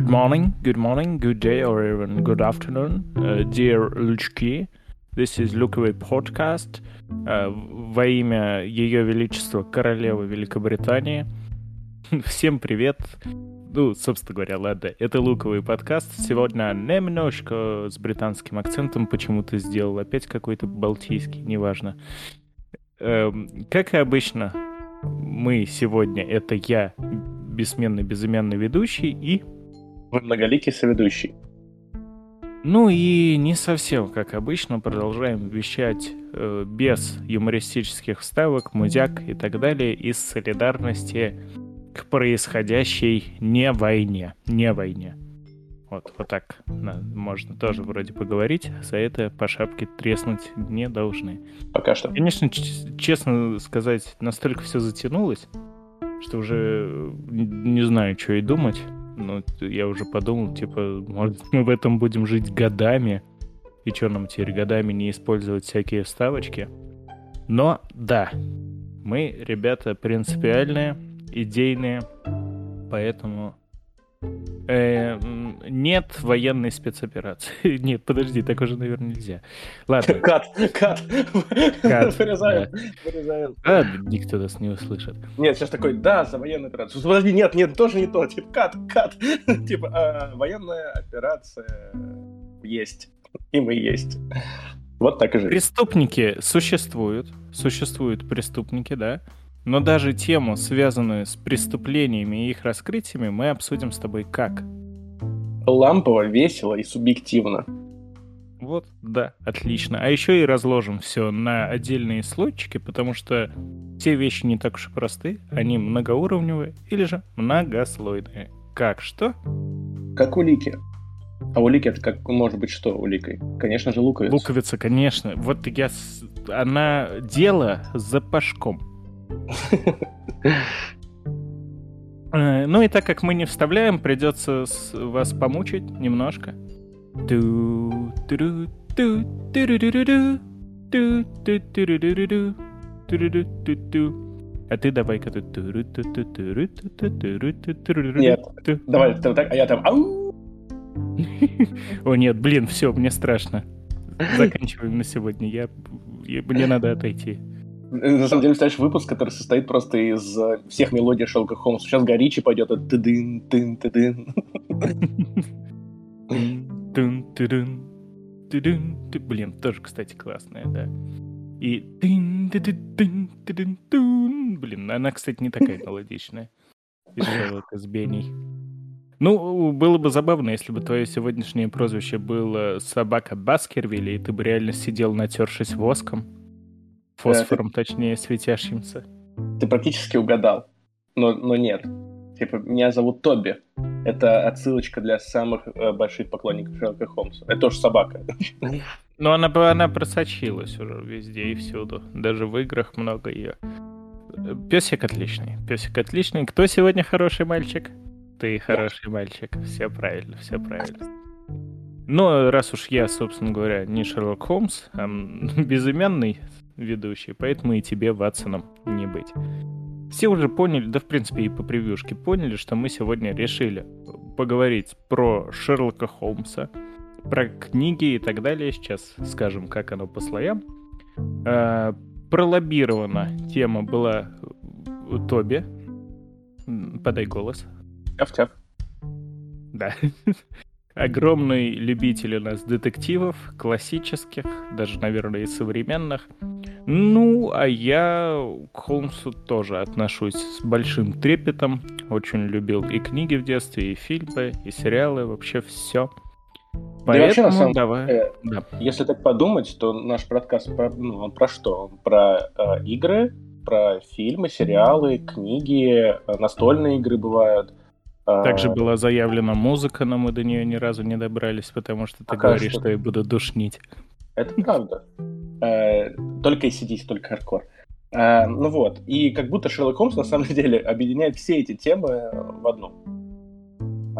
good morning, good morning, good day, or even good afternoon, uh, dear Лучки. This is Lukowy podcast uh, во имя Ее Величества Королевы Великобритании. Всем привет. Ну, собственно говоря, ладно, это луковый подкаст. Сегодня немножко с британским акцентом почему-то сделал. Опять какой-то балтийский, неважно. Эм, как и обычно, мы сегодня, это я, бессменный безымянный ведущий и... Вы многоликий соведущий. Ну и не совсем, как обычно, продолжаем вещать э, без юмористических вставок, музяк и так далее из солидарности к происходящей не войне. Не войне. Вот, вот так можно тоже вроде поговорить. За это по шапке треснуть не должны. Пока что. Конечно, честно сказать, настолько все затянулось, что уже не знаю, что и думать. Но я уже подумал, типа, может, мы в этом будем жить годами. И что нам теперь годами не использовать всякие вставочки? Но да, мы, ребята, принципиальные, идейные, поэтому нет военной спецоперации. Нет, подожди, так уже, наверное, нельзя. Ладно. Кат, кат. Кат. Вырезаем, вырезаем. А, никто нас не услышит. Нет, сейчас такой, да, за военную операцию. Подожди, нет, нет, тоже не то. Типа, кат, кат. Типа, а, военная операция есть. И мы есть. Вот так и же. Преступники существуют. Существуют преступники, да. Но даже тему, связанную с преступлениями и их раскрытиями, мы обсудим с тобой как? Лампово, весело и субъективно. Вот, да, отлично. А еще и разложим все на отдельные слойчики, потому что все вещи не так уж и просты, они многоуровневые или же многослойные. Как что? Как улики. А улики это как может быть что уликой? Конечно же луковица. Луковица, конечно. Вот я... Она дело за пашком. Э, ну и так как мы не вставляем, придется вас помучить немножко. А ты давай-ка тут... Нет, давай, так, а я там... О нет, блин, все, мне страшно. Заканчиваем на сегодня. Я, мне надо отойти. На самом деле, представляешь, выпуск, который состоит просто из э, всех мелодий Шелка Холмса. Сейчас Горичи пойдет, это ты-дын, тын, ты-дын. Блин, тоже, кстати, классная, да. И Блин, она, кстати, не такая мелодичная. Из Шерлока с Беней. Ну, было бы забавно, если бы твое сегодняшнее прозвище было собака Баскервилли, и ты бы реально сидел, натершись воском. Фосфором, ты... точнее, светящимся. Ты практически угадал, но, но нет. Типа, меня зовут Тоби. Это отсылочка для самых э, больших поклонников Шерлока Холмса. Это тоже собака. Но она, она просочилась уже везде и всюду. Даже в играх много ее. Песик отличный. Песик отличный. Кто сегодня хороший мальчик? Ты хороший мальчик. Все правильно, все правильно. Но раз уж я, собственно говоря, не Шерлок Холмс, а безымянный ведущий, поэтому и тебе Ватсоном не быть. Все уже поняли, да в принципе и по превьюшке поняли, что мы сегодня решили поговорить про Шерлока Холмса, про книги и так далее. Сейчас скажем, как оно по слоям. А, пролоббирована тема была у Тоби. Подай голос. Тяв-тяв. Да. Огромный любитель у нас детективов, классических, даже, наверное, и современных. Ну, а я к Холмсу тоже отношусь с большим трепетом. Очень любил и книги в детстве, и фильмы, и сериалы, вообще все. Поэтому да вообще, на самом давай. Э, да. Если так подумать, то наш подкаст про, ну, он про что? Про э, игры, про фильмы, сериалы, книги, э, настольные игры бывают. Также а... была заявлена музыка, но мы до нее ни разу не добрались, потому что ты а говоришь, что... что я буду душнить. Это правда. Э, только ACDC, только хардкор. Э, ну вот, и как будто Шерлок Холмс на самом деле объединяет все эти темы в одну.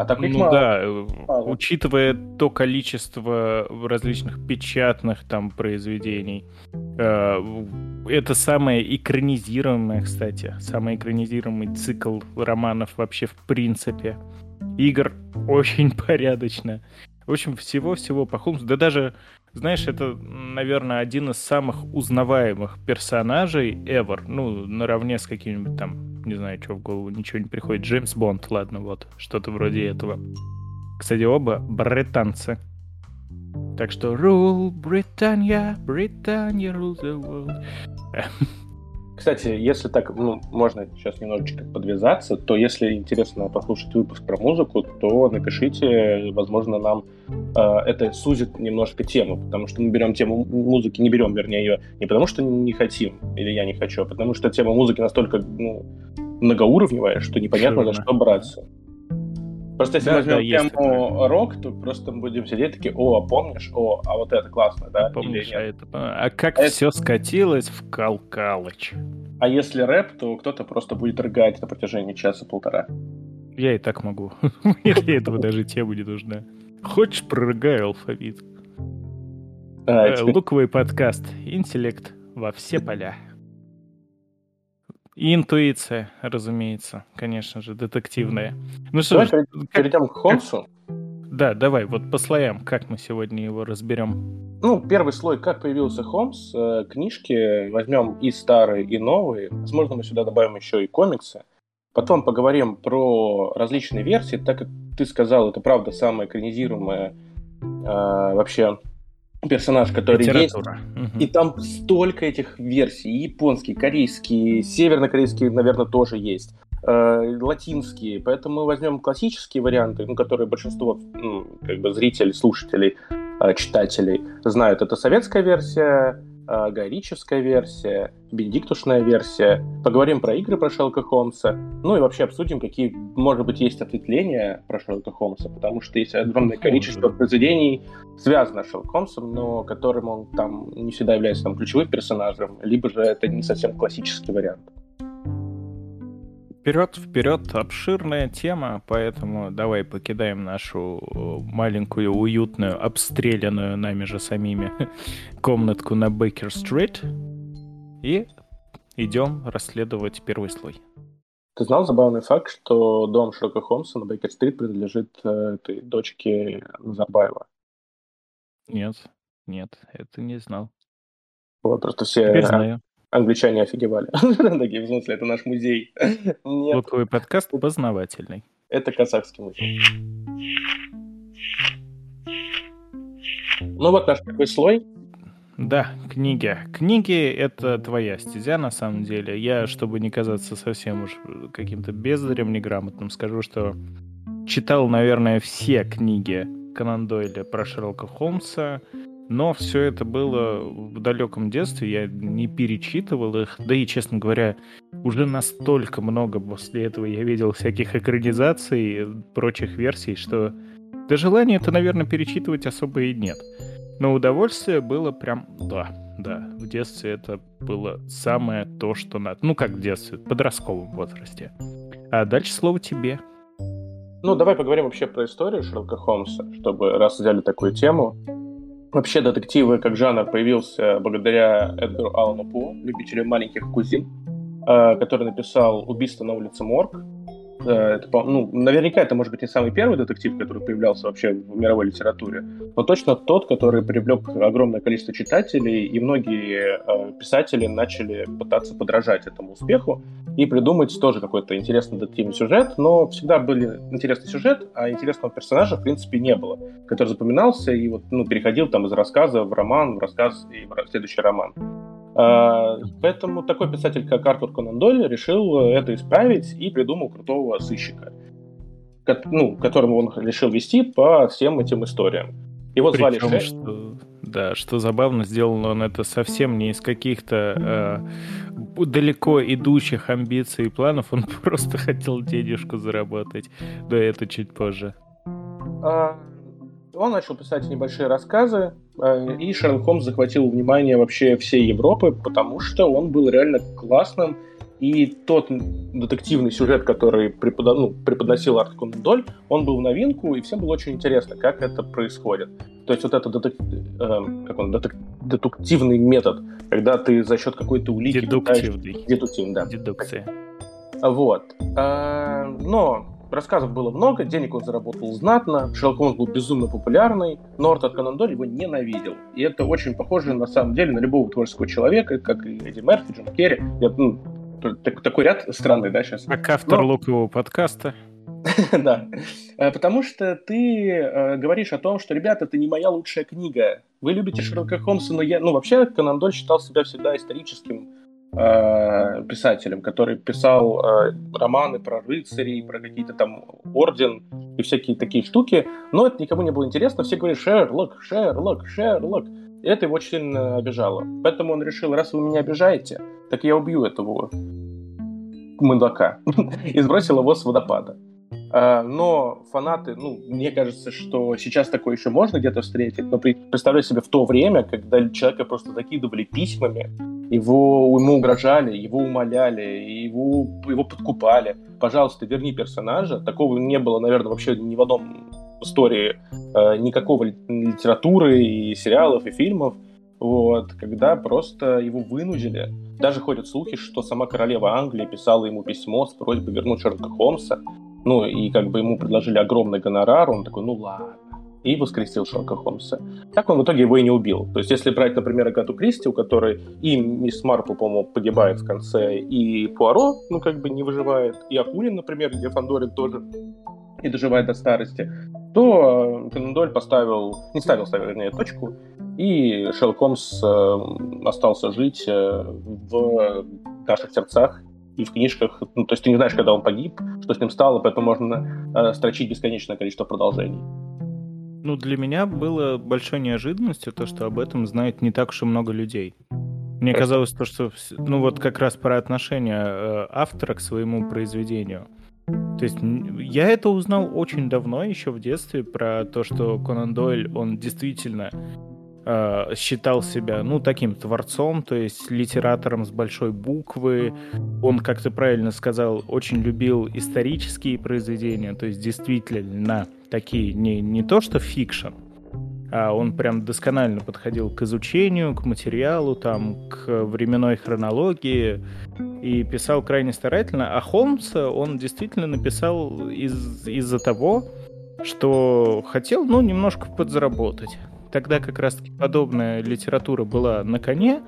А так ну мало. да, мало. учитывая то количество различных печатных там произведений, э, это самое экранизируемое, кстати, самый экранизируемый цикл романов вообще в принципе. игр очень порядочно. В общем, всего-всего по Холмсу. Да даже, знаешь, это, наверное, один из самых узнаваемых персонажей ever. Ну, наравне с каким-нибудь там, не знаю, что в голову, ничего не приходит. Джеймс Бонд, ладно, вот, что-то вроде этого. Кстати, оба британцы. Так что rule Британия, Британия rule the world. Кстати, если так, ну, можно сейчас немножечко подвязаться, то если интересно послушать выпуск про музыку, то напишите, возможно, нам э, это сузит немножко тему, потому что мы берем тему музыки, не берем, вернее, ее не потому что не хотим, или я не хочу, а потому что тема музыки настолько ну, многоуровневая, что непонятно, Шурно. за что браться. Просто если да, возьмем да, тему рок, то просто будем сидеть такие, о, а помнишь, о, а вот это классно, да? Помнишь, а, это, а как а все это... скатилось в Калкалыч? А если рэп, то кто-то просто будет рыгать на протяжении часа-полтора. Я и так могу. Мне для этого даже тема не нужна. Хочешь, прорыгаю алфавит. А, э, Луковый подкаст. Интеллект во все поля. И интуиция, разумеется, конечно же, детективная. Ну что Давай ж, перейдем к Холмсу. Да, давай, вот по слоям, как мы сегодня его разберем? Ну, первый слой, как появился Холмс, э, книжки, возьмем и старые, и новые. Возможно, мы сюда добавим еще и комиксы. Потом поговорим про различные версии, так как ты сказал, это правда самая экранизируемая э, вообще персонаж, который Литература. есть. Угу. И там столько этих версий. Японский, корейский, севернокорейский, наверное, тоже есть. Э, латинские. Поэтому мы возьмем классические варианты, ну, которые большинство ну, как бы зрителей, слушателей, э, читателей знают. Это советская версия, э, Гайричевская версия, Бенедиктушная версия. Поговорим про игры про Шерлока Холмса. Ну и вообще обсудим, какие, может быть, есть ответвления про Шерлока Холмса, потому что есть огромное количество произведений, связанных с Шерлоком Холмсом, но которым он там не всегда является там, ключевым персонажем, либо же это не совсем классический вариант. Вперед, вперед, обширная тема, поэтому давай покидаем нашу маленькую, уютную, обстрелянную нами же самими комнатку на Бейкер-стрит и идем расследовать первый слой. Ты знал забавный факт, что дом Шерлока Холмса на Бейкер-стрит принадлежит э, этой дочке Назарбаева? Нет, нет, это не знал. Вот, просто все... Теперь знаю англичане офигевали. Такие, в смысле, это наш музей. Луковый подкаст познавательный. Это казахский музей. Ну вот наш такой слой. Да, книги. Книги — это твоя стезя, на самом деле. Я, чтобы не казаться совсем уж каким-то бездарем неграмотным, скажу, что читал, наверное, все книги Конан Дойля про Шерлока Холмса, но все это было в далеком детстве, я не перечитывал их, да и, честно говоря, уже настолько много после этого я видел всяких экранизаций, прочих версий, что до желания это, наверное, перечитывать особо и нет. Но удовольствие было прям, да, да, в детстве это было самое то, что надо. Ну, как в детстве, в подростковом возрасте. А дальше слово тебе. Ну, давай поговорим вообще про историю Шерлока Холмса, чтобы раз взяли такую тему. Вообще детективы как жанр появился благодаря Эдгару Аллану По, любителю маленьких кузин, э, который написал «Убийство на улице Морг», Э, это, ну, наверняка это может быть не самый первый детектив, который появлялся вообще в мировой литературе, но точно тот, который привлек огромное количество читателей, и многие э, писатели начали пытаться подражать этому успеху и придумать тоже какой-то интересный детективный сюжет, но всегда был интересный сюжет, а интересного персонажа, в принципе, не было, который запоминался и вот, ну, переходил там из рассказа в роман, в рассказ и в следующий роман. А, поэтому такой писатель, как Артур Конан Дойль, решил это исправить и придумал крутого сыщика, ну, которому он решил вести по всем этим историям. Его Причем, звали Шей. Что, да, что забавно, сделал он это совсем не из каких-то э, далеко идущих амбиций и планов, он просто хотел денежку заработать. Да это чуть позже. А, он начал писать небольшие рассказы, э, и Шерлок Холмс захватил внимание вообще всей Европы, потому что он был реально классным, и тот детективный сюжет, который преподо... ну, преподносил Арт Конан Доль, он был в новинку, и всем было очень интересно, как это происходит. То есть вот этот детек... э, как он, детек... детективный метод, когда ты за счет какой-то улики... Дедуктивный. Пытаешь... Дедуктивный, да. Дедукция. Вот. А, но рассказов было много, денег он заработал знатно, Шерлок Холмс был безумно популярный, но Артур Конан Дойль его ненавидел. И это очень похоже, на самом деле, на любого творческого человека, как и Эдди Мерфи, Джон Керри. Я, ну, такой ряд странный, да, сейчас? Как автор но... лукового подкаста. Да, э, потому что ты э, говоришь о том, что, ребята, это не моя лучшая книга. Вы любите Шерлока Холмса, но я... Ну, вообще, Конан Доль считал себя всегда историческим э, писателем, который писал э, романы про рыцарей, про какие-то там орден и всякие такие штуки, но это никому не было интересно. Все говорили «Шерлок, Шерлок, Шерлок». И это его очень сильно обижало. Поэтому он решил, раз вы меня обижаете, так я убью этого мудака. и сбросил его с водопада. А, но фанаты, ну, мне кажется, что сейчас такое еще можно где-то встретить, но представляю себе в то время, когда человека просто закидывали письмами, его, ему угрожали, его умоляли, его, его подкупали. Пожалуйста, верни персонажа. Такого не было, наверное, вообще ни в одном истории э, никакого литературы и сериалов, и фильмов. Вот, когда просто его вынудили. Даже ходят слухи, что сама королева Англии писала ему письмо с просьбой вернуть Шерлока Холмса. Ну, и как бы ему предложили огромный гонорар, он такой, ну ладно. И воскресил Шерлока Холмса. Так он в итоге его и не убил. То есть, если брать, например, Агату Кристи, у которой и мисс Марпл, по-моему, погибает в конце, и Пуаро, ну, как бы не выживает, и Акулин, например, где Фандорин тоже и доживает до старости, то э, Конан поставил, не ставил, ставил, вернее, точку, и Шерлок Холмс э, остался жить э, в наших сердцах и в книжках, ну, то есть ты не знаешь, когда он погиб, что с ним стало, поэтому можно э, строчить бесконечное количество продолжений. Ну, для меня было большой неожиданностью то, что об этом знает не так уж и много людей. Мне казалось то, что, ну вот как раз про отношение э, автора к своему произведению. То есть я это узнал очень давно, еще в детстве, про то, что Конан Дойль, он действительно э, считал себя, ну, таким творцом, то есть литератором с большой буквы. Он, как ты правильно сказал, очень любил исторические произведения, то есть действительно такие, не, не то что fiction, а он прям досконально подходил к изучению, к материалу, там, к временной хронологии и писал крайне старательно. А Холмса он действительно написал из- из-за того, что хотел, ну, немножко подзаработать. Тогда как раз-таки подобная литература была на коне,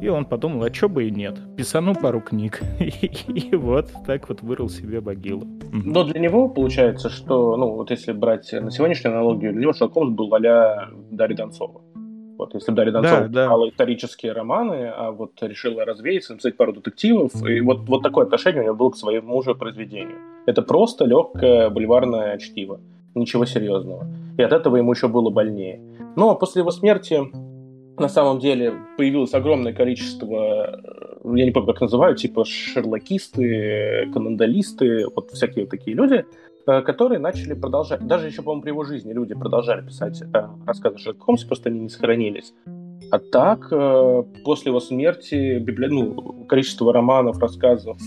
и он подумал, а чё бы и нет. Писану пару книг. И вот так вот вырыл себе могилу. Но для него получается, что, ну, вот если брать на сегодняшнюю аналогию, для него Шерлок Холмс был а Дарья Донцова. Вот, если бы Дарья Донцова да, писала да. исторические романы, а вот решила развеяться, написать пару детективов, и вот, вот такое отношение у него было к своему же произведению. Это просто легкое бульварное чтиво. Ничего серьезного. И от этого ему еще было больнее. Но после его смерти на самом деле появилось огромное количество, э, я не помню, как называют, типа шерлокисты, канандалисты, вот всякие такие люди, э, которые начали продолжать, даже еще, по-моему, при его жизни люди продолжали писать э, рассказы Шерлока Холмса, просто они не сохранились. А так, после его смерти библи... ну, количество романов, рассказов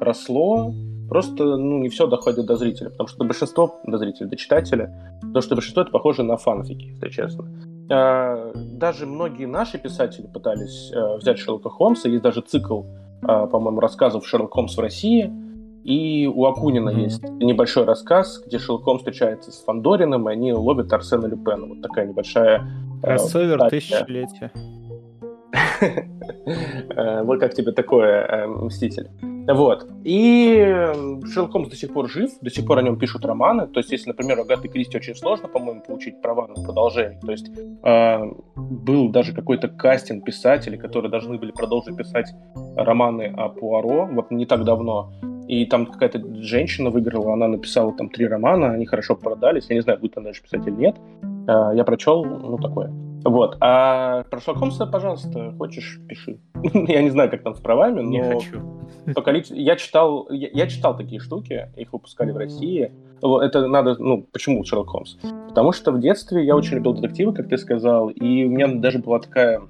росло, просто ну, не все доходит до зрителя, потому что большинство, до зрителя, до читателя, то, что большинство это похоже на фанфики, если честно. А, даже многие наши писатели пытались а, взять Шерлока Холмса, есть даже цикл, а, по-моему, рассказов Шерлок Холмс в России, и у Акунина mm-hmm. есть небольшой рассказ, где Шерлок Холмс встречается с Фандориным, и они ловят Арсена Люпена. Вот такая небольшая... Кроссовер тысячелетия. Э, вот как тебе такое, э, Мститель. Вот. И Шерлок Холмс до сих пор жив, до сих пор о нем пишут романы. То есть, если, например, у Агаты Кристи очень сложно, по-моему, получить права на продолжение. То есть, э, был даже какой-то кастинг писателей, которые должны были продолжить писать романы о Пуаро, вот не так давно. И там какая-то женщина выиграла, она написала там три романа, они хорошо продались. Я не знаю, будет она дальше писать или нет. Э, я прочел, ну, такое. Вот. А про Шерлока Холмса, пожалуйста, хочешь, пиши. я не знаю, как там с правами, но... Не хочу. По количеству... Я читал, я, я читал такие штуки, их выпускали в России. Это надо, ну, почему Шерлок Холмс? Потому что в детстве я очень любил детективы, как ты сказал, и у меня даже была такая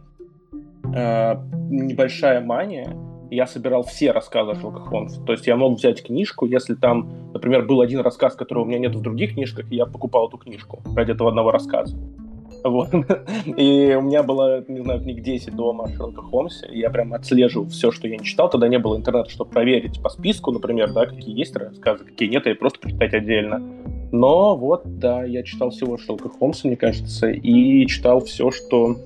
э, небольшая мания, я собирал все рассказы Шерлока Холмса. То есть я мог взять книжку, если там, например, был один рассказ, которого у меня нет в других книжках, и я покупал эту книжку ради этого одного рассказа. Вот. И у меня было, не знаю, книг 10 дома о. И я прям отслеживал все, что я не читал. Тогда не было интернета, чтобы проверить по списку, например, да, какие есть рассказы, какие нет, и просто почитать отдельно. Но вот, да, я читал всего Шерлока Холмса, мне кажется, и читал все, что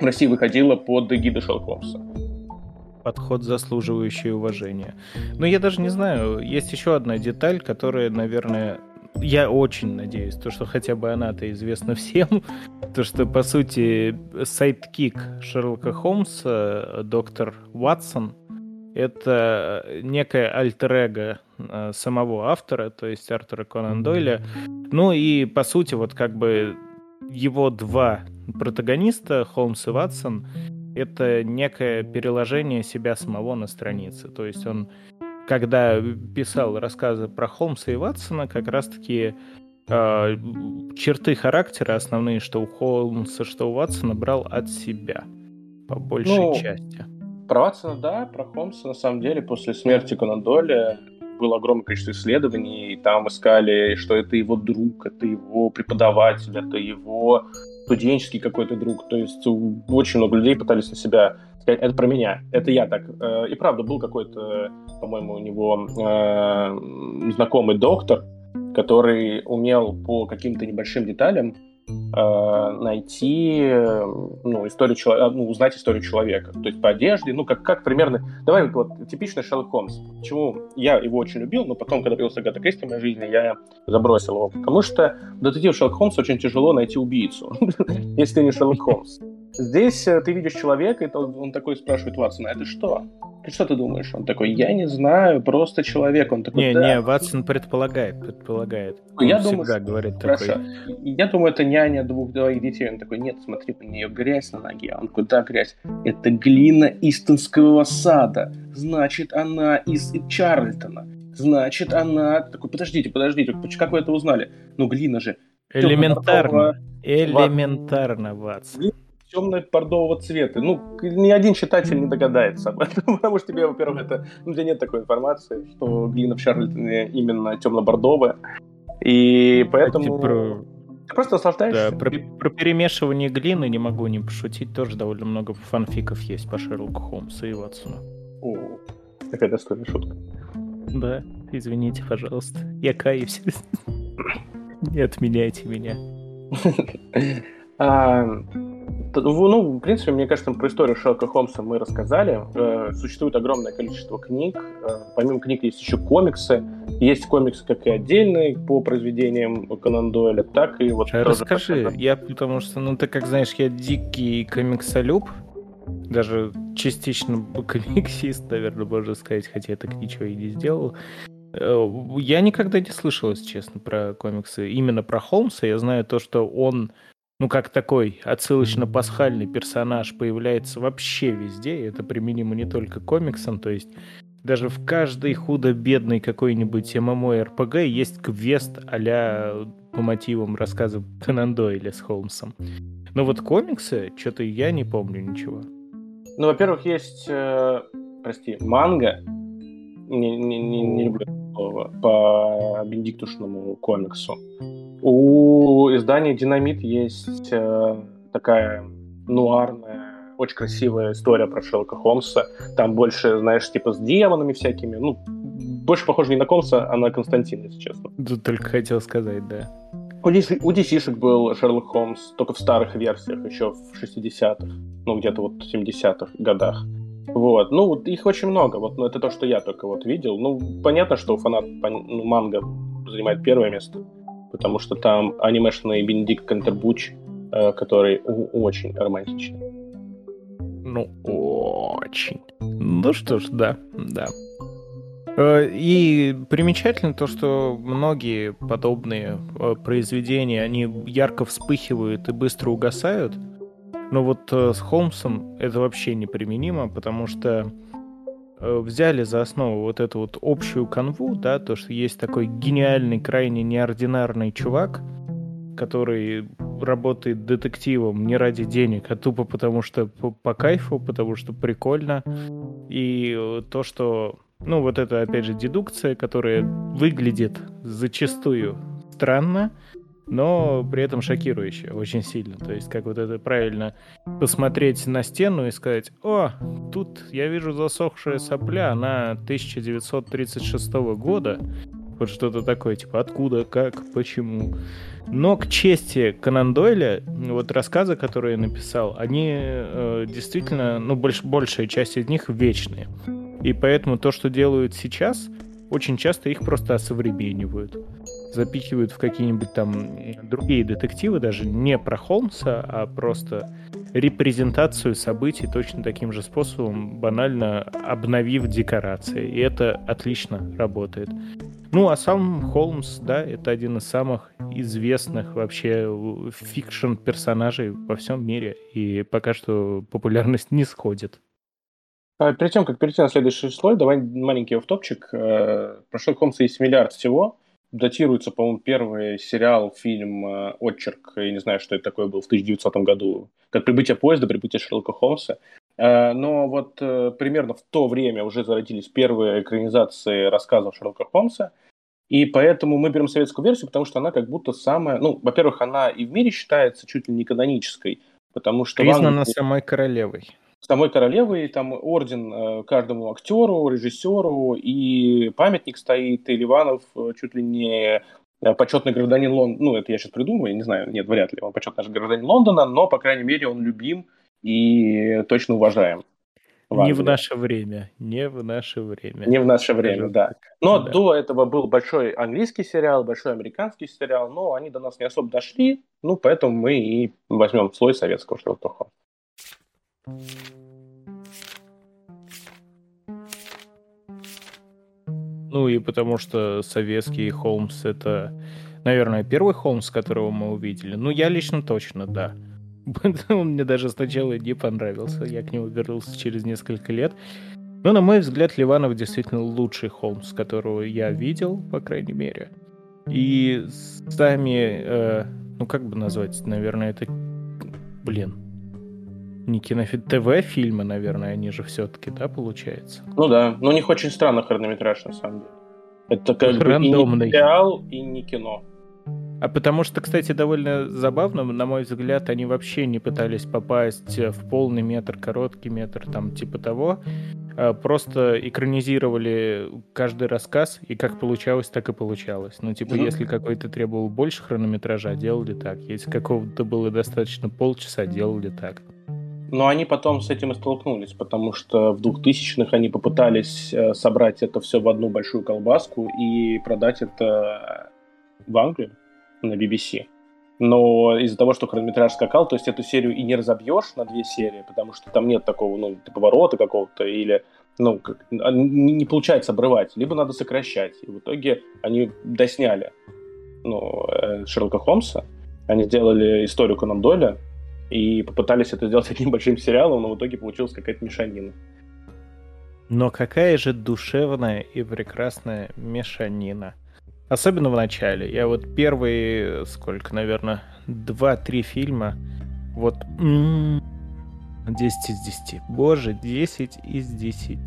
в России выходило под гиды Шерлока Холмса подход, заслуживающий уважения. Но я даже не знаю, есть еще одна деталь, которая, наверное, я очень надеюсь, то, что хотя бы она-то известна всем, то, что, по сути, sidekick Шерлока Холмса, доктор Ватсон, это некая альтер эго, самого автора, то есть Артура Конан Дойля. Ну и, по сути, вот как бы его два протагониста, Холмс и Ватсон, это некое переложение себя самого на странице. То есть он когда писал рассказы про Холмса и Ватсона, как раз-таки э, черты характера основные, что у Холмса, что у Ватсона, брал от себя, по большей ну, части. Про Ватсона, да, про Холмса, на самом деле, после смерти Конан Дойля было огромное количество исследований, и там искали, что это его друг, это его преподаватель, это его студенческий какой-то друг. То есть очень много людей пытались на себя сказать, это про меня, это я так. Э, и правда, был какой-то, по-моему, у него э, знакомый доктор, который умел по каким-то небольшим деталям э, найти, ну, историю человека, ну, узнать историю человека. То есть по одежде, ну, как, как примерно... Давай вот типичный Шерлок Холмс. Почему я его очень любил, но потом, когда появился Агата Кристи в моей жизни, я забросил его. Потому что детектив Шерлок Холмс очень тяжело найти убийцу, если ты не Шерлок Холмс. Здесь э, ты видишь человека, и он такой спрашивает Ватсона, это что? Ты что ты думаешь? Он такой, я не знаю, просто человек. Он такой, не, да. не, Ватсон предполагает, предполагает. Он я думаю, говорит хорошо. Такой... Я думаю, это няня двух двоих детей. Он такой, нет, смотри, у нее грязь на ноге. Он такой, да, грязь. Это глина Истонского сада. Значит, она из Чарльтона. Значит, она... Такой, подождите, подождите, как вы это узнали? Ну, глина же. Элементарно. Элементарно, Ватсон темно-бордового цвета. Ну, ни один читатель не догадается об этом, потому что тебе, во-первых, это, ну, у тебя нет такой информации, что глина в Шарлеттоне именно темно-бордовая. И поэтому... Про... Ты просто наслаждаешься. Да, про, про перемешивание глины не могу не пошутить. Тоже довольно много фанфиков есть по Шерлоку Холмсу и Ватсону. О, какая достойная шутка. Да, извините, пожалуйста. Я каюсь. Не отменяйте меня. А, ну, в принципе, мне кажется, про историю Шерлока Холмса мы рассказали. Э, существует огромное количество книг. Э, помимо книг есть еще комиксы. Есть комиксы как и отдельные по произведениям Конан Дойля, так и вот... Расскажи, тоже... я потому что, ну, ты как знаешь, я дикий комиксолюб, даже частично комиксист, наверное, можно сказать, хотя я так ничего и не сделал. Э, я никогда не слышал, если честно, про комиксы. Именно про Холмса я знаю то, что он ну, как такой отсылочно-пасхальный персонаж появляется вообще везде, и это применимо не только к комиксам, то есть даже в каждой худо-бедной какой-нибудь ММО-РПГ есть квест а по мотивам рассказа Конан Дойля с Холмсом. Но вот комиксы, что-то я не помню ничего. Ну, во-первых, есть, э, прости, манга, не, не, не, не люблю слово, по бенедиктушному комиксу. У издания «Динамит» есть э, такая нуарная, очень красивая история про Шерлока Холмса. Там больше, знаешь, типа с демонами всякими. Ну, больше похоже не на Холмса, а на Константина, если честно. Тут только хотел сказать, да. У DC, у DC был Шерлок Холмс только в старых версиях, еще в 60-х, ну, где-то вот в 70-х годах. Вот, ну, их очень много, вот, но это то, что я только вот видел. Ну, понятно, что фанат ну, манга занимает первое место потому что там анимешный Бенедикт Кантербуч, э, который очень романтичный. Ну, очень. Ну что ж, да, да. Э, и примечательно то, что многие подобные э, произведения, они ярко вспыхивают и быстро угасают. Но вот с Холмсом это вообще неприменимо, потому что взяли за основу вот эту вот общую канву, да, то, что есть такой гениальный, крайне неординарный чувак, который работает детективом не ради денег, а тупо потому что по, по кайфу, потому что прикольно. И э, то, что, ну, вот это, опять же, дедукция, которая выглядит зачастую странно, но при этом шокирующее очень сильно. То есть, как вот это правильно посмотреть на стену и сказать, о, тут я вижу засохшая сопля, она 1936 года, вот что-то такое, типа, откуда, как, почему. Но к чести Конан Дойля, вот рассказы, которые я написал, они э, действительно, ну, больш, большая часть из них вечные. И поэтому то, что делают сейчас, очень часто их просто осовременивают запихивают в какие-нибудь там другие детективы, даже не про Холмса, а просто репрезентацию событий точно таким же способом, банально обновив декорации. И это отлично работает. Ну, а сам Холмс, да, это один из самых известных вообще fiction персонажей во всем мире. И пока что популярность не сходит. А перед тем, как перейти на следующий слой, давай маленький автопчик. Э, про Шерлок Холмса есть миллиард всего датируется, по-моему, первый сериал, фильм э, «Отчерк», я не знаю, что это такое был, в 1900 году, как «Прибытие поезда», «Прибытие Шерлока Холмса». Э, но вот э, примерно в то время уже зародились первые экранизации рассказов Шерлока Холмса, и поэтому мы берем советскую версию, потому что она как будто самая... Ну, во-первых, она и в мире считается чуть ли не канонической, потому что... Признана Англии... самой королевой самой королевы, там орден э, каждому актеру, режиссеру, и памятник стоит, и Ливанов э, чуть ли не э, почетный гражданин Лондона, ну, это я сейчас придумаю, не знаю, нет, вряд ли, он почетный гражданин Лондона, но, по крайней мере, он любим и точно уважаем. В не в наше время, не в наше время. Не в наше время, да. Но да. до этого был большой английский сериал, большой американский сериал, но они до нас не особо дошли, ну, поэтому мы и возьмем слой советского Шерлока ну и потому что советский Холмс это, наверное, первый Холмс, которого мы увидели. Ну, я лично точно, да. Он мне даже сначала не понравился. Я к нему вернулся через несколько лет. Но, на мой взгляд, Ливанов действительно лучший Холмс, которого я видел, по крайней мере. И сами, э, ну как бы назвать, наверное, это, блин, не кинофильм, ТВ-фильмы, наверное, они же все-таки, да, получается? Ну да, но у них очень странный хронометраж, на самом деле. Это как бы и не сериал, и не кино. А потому что, кстати, довольно забавно, на мой взгляд, они вообще не пытались попасть в полный метр, короткий метр, там типа того. А просто экранизировали каждый рассказ, и как получалось, так и получалось. Ну, типа, mm-hmm. если какой-то требовал больше хронометража, делали так. Если какого-то было достаточно полчаса, делали так. Но они потом с этим и столкнулись, потому что в 2000-х они попытались э, собрать это все в одну большую колбаску и продать это в Англию на BBC. Но из-за того, что хронометраж скакал, то есть эту серию и не разобьешь на две серии, потому что там нет такого, ну, поворота какого-то, или, ну, как, а, не получается обрывать, либо надо сокращать. И в итоге они досняли, ну, э, Шерлока Холмса, они сделали историю Конан Дойля, и попытались это сделать одним большим сериалом, но в итоге получилась какая-то мешанина. Но какая же душевная и прекрасная мешанина. Особенно в начале. Я вот первые, сколько, наверное, два-три фильма, вот 10 из 10. Боже, 10 из 10.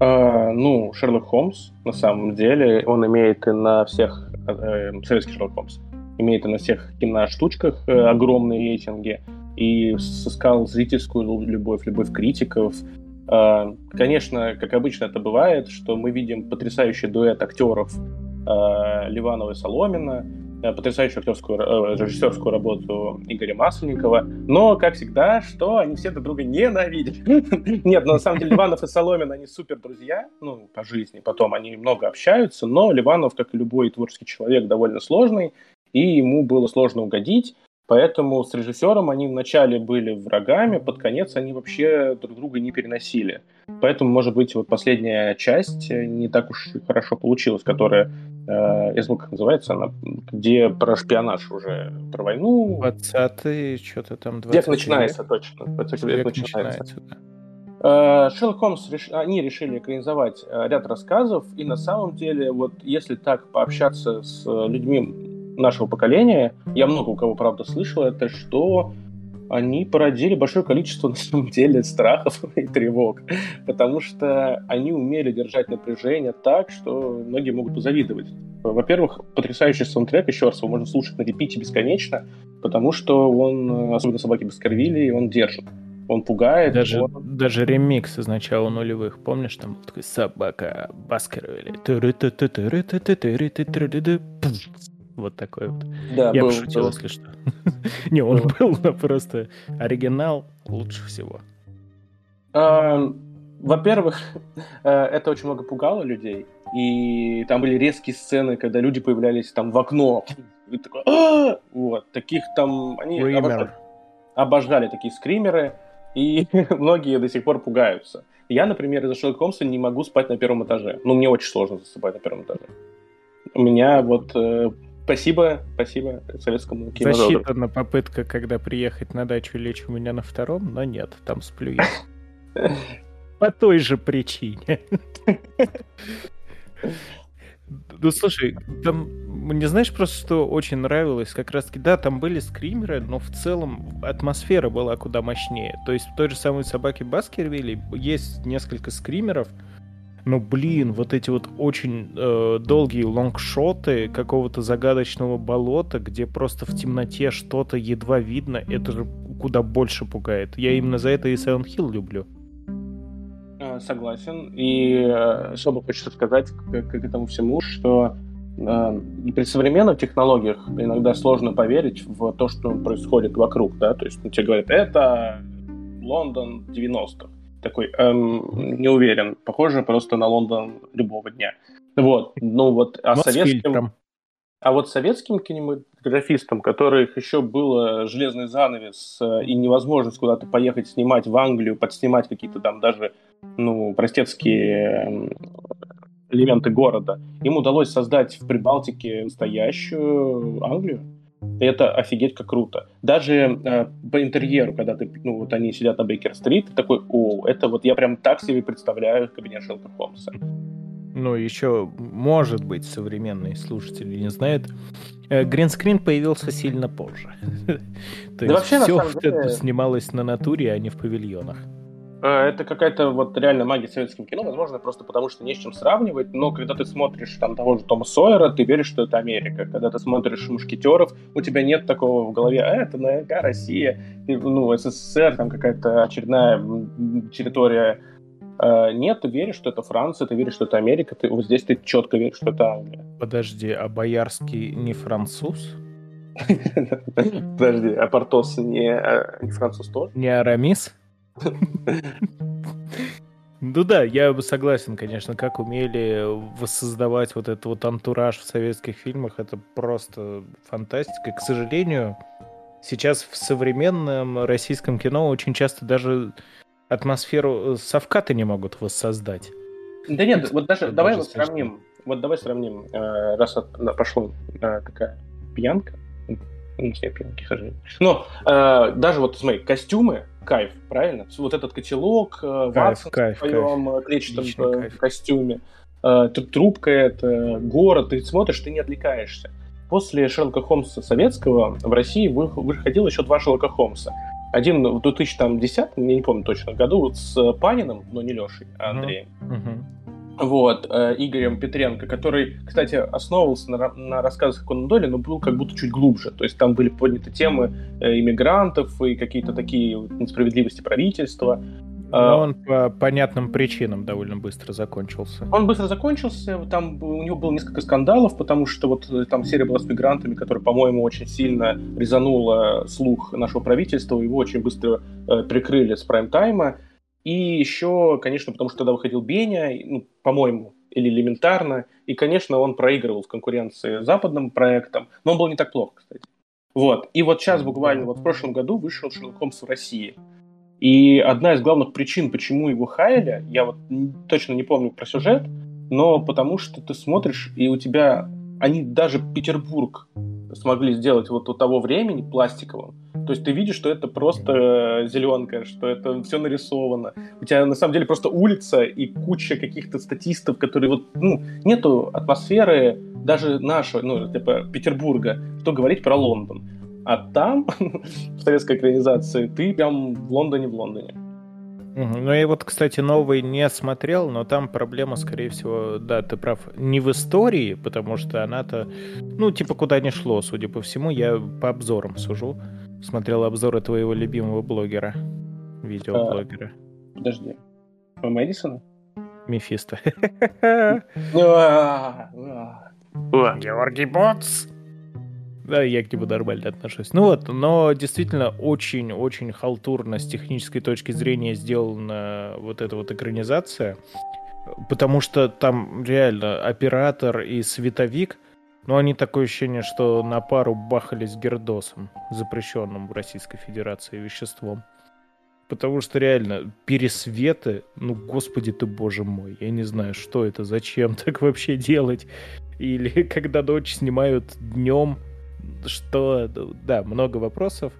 А, ну, Шерлок Холмс, на самом деле, он имеет и на всех, э, э советский Шерлок Холмс, имеет и на всех киноштучках э, огромные рейтинги и сыскал зрительскую любовь, любовь критиков. А, конечно, как обычно это бывает, что мы видим потрясающий дуэт актеров а, Ливанова и Соломина, а, потрясающую актерскую, э, режиссерскую работу Игоря Масленникова, но, как всегда, что они все друг друга ненавидят. Нет, но на самом деле Ливанов и Соломин, они супер друзья, ну, по жизни, потом они много общаются, но Ливанов, как и любой творческий человек, довольно сложный, и ему было сложно угодить, Поэтому с режиссером они вначале были врагами, под конец они вообще друг друга не переносили. Поэтому, может быть, вот последняя часть не так уж хорошо получилась, которая, э, я забыл, как называется она, где про шпионаж уже, про войну. 20-й, что-то там 20 Век начинается, точно. Век, век начинается. начинается да. Э, Шерлок Холмс, реш... они решили экранизовать э, ряд рассказов, и на самом деле, вот если так пообщаться с людьми нашего поколения, я много у кого, правда, слышал это, что они породили большое количество, на самом деле, страхов и тревог, потому что они умели держать напряжение так, что многие могут позавидовать. Во-первых, потрясающий саундтрек, еще раз, его можно слушать на репите бесконечно, потому что он, особенно «Собаки Баскервилли», он держит. Он пугает. Даже, он... даже ремикс из начала нулевых, помнишь, там такой «Собака Баскервилли». Вот такой вот. Да, Я был, пошутил, был. если что. Не, он был, но просто оригинал лучше всего. Во-первых, э, это очень много пугало людей. И там были резкие сцены, когда люди появлялись там в окно. И такой, «А!» вот, таких там... Они обожали, обожали такие скримеры. И многие до сих пор пугаются. Я, например, из-за Шерлока Холмса не могу спать на первом этаже. Ну, мне очень сложно засыпать на первом этаже. У меня вот э, Спасибо, спасибо советскому кинематографу. Засчитана попытка, когда приехать на дачу лечь у меня на втором, но нет, там сплю я. По той же причине. Ну, слушай, там, мне знаешь, просто что очень нравилось, как раз таки, да, там были скримеры, но в целом атмосфера была куда мощнее. То есть в той же самой собаке Баскервилли есть несколько скримеров, но, блин, вот эти вот очень э, долгие лонгшоты какого-то загадочного болота, где просто в темноте что-то едва видно, это же куда больше пугает. Я именно за это и Silent Hill люблю. Э, согласен. И э, особо хочется сказать к, к этому всему, что э, при современных технологиях иногда сложно поверить в то, что происходит вокруг, да, то есть ну, тебе говорят, это Лондон 90-х такой, эм, не уверен, похоже просто на Лондон любого дня. Вот, ну вот, а советским... А вот советским кинематографистам, которых еще был железный занавес э, и невозможность куда-то поехать снимать в Англию, подснимать какие-то там даже, ну, простецкие эм, элементы города, им удалось создать в Прибалтике настоящую Англию. Это офигеть как круто. Даже э, по интерьеру, когда ты, ну, вот они сидят на Бейкер-стрит, ты такой, о, это вот я прям так себе представляю кабинет Шерлока Холмса. Ну, еще, может быть, современные слушатели не знают, гринскрин появился сильно позже. То есть все снималось на натуре, а не в павильонах. Э, это какая-то вот реально магия советским кино, возможно, просто потому что не с чем сравнивать, но когда ты смотришь там того же Тома Сойера, ты веришь, что это Америка. Когда ты смотришь «Мушкетеров», у тебя нет такого в голове, а это наверняка Россия, ну, СССР, там какая-то очередная территория. Э, нет, ты веришь, что это Франция, ты веришь, что это Америка, ты, вот здесь ты четко веришь, что это Англия. Подожди, а Боярский не француз? Подожди, а Портос не, а, не француз тоже? Не Арамис? Ну да, я бы согласен, конечно, как умели воссоздавать вот этот вот антураж в советских фильмах, это просто фантастика. К сожалению, сейчас в современном российском кино очень часто даже атмосферу совката не могут воссоздать. Да нет, вот даже давай вот сравним, вот давай сравним, э, раз пошло э, такая пьянка, ну, все пьянки, сожалению. Но э, даже вот, смотри, костюмы, кайф, правильно? Вот этот котелок, э, кайф, кайф, в своем. Э, клетчатом э, кайф. костюме, э, трубка это, город, ты смотришь, ты не отвлекаешься. После Шерлока Холмса советского в России выходило еще два Шерлока Холмса. Один в 2010, я не помню точно, году с Паниным, но не Лешей, а Андреем. Uh-huh вот, э, Игорем Петренко, который, кстати, основывался на, на рассказах Конан Дойля, но был как будто чуть глубже. То есть там были подняты темы э, иммигрантов и какие-то такие несправедливости правительства. Но а, он по понятным причинам довольно быстро закончился. Он быстро закончился, там у него было несколько скандалов, потому что вот э, там серия была с мигрантами, которая, по-моему, очень сильно резанула слух нашего правительства, его очень быстро э, прикрыли с прайм-тайма, и еще, конечно, потому что тогда выходил Беня, ну, по-моему, или элементарно, и, конечно, он проигрывал в конкуренции западным проектам, но он был не так плохо, кстати. Вот. И вот сейчас буквально, вот в прошлом году вышел Шерлок Холмс в России. И одна из главных причин, почему его хаяли, я вот точно не помню про сюжет, но потому что ты смотришь, и у тебя... Они даже Петербург смогли сделать вот у того времени пластиковым, то есть ты видишь, что это просто зеленка, что это все нарисовано. У тебя на самом деле просто улица и куча каких-то статистов, которые вот, ну, нету атмосферы даже нашего, ну, типа Петербурга, что говорить про Лондон. А там, в советской экранизации, ты прям в Лондоне в Лондоне. Ну, я вот, кстати, новый не смотрел, но там проблема, скорее всего, да, ты прав, не в истории, потому что она-то, ну, типа, куда не шло, судя по всему, я по обзорам сужу. Смотрел обзоры твоего любимого блогера, видеоблогера. А, подожди. По Мэдисона? Мефисто. Георгий Ботс. Да, я к нему нормально отношусь. Ну вот, но действительно очень-очень халтурно с технической точки зрения сделана вот эта вот экранизация. Потому что там реально оператор и световик, ну они такое ощущение, что на пару бахались гердосом, запрещенным в Российской Федерации веществом. Потому что реально пересветы, ну господи ты боже мой, я не знаю, что это, зачем так вообще делать. Или когда ночь снимают днем, что, да, много вопросов.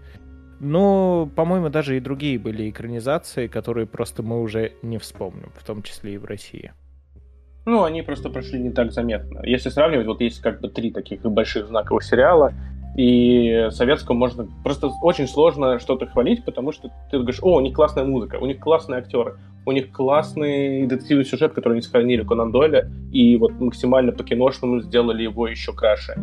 Но, по-моему, даже и другие были экранизации, которые просто мы уже не вспомним, в том числе и в России. Ну, они просто прошли не так заметно. Если сравнивать, вот есть как бы три таких больших знаковых сериала, и советскому можно... Просто очень сложно что-то хвалить, потому что ты говоришь, о, у них классная музыка, у них классные актеры, у них классный детективный сюжет, который они сохранили Конан Дойля, и вот максимально по-киношному сделали его еще краше.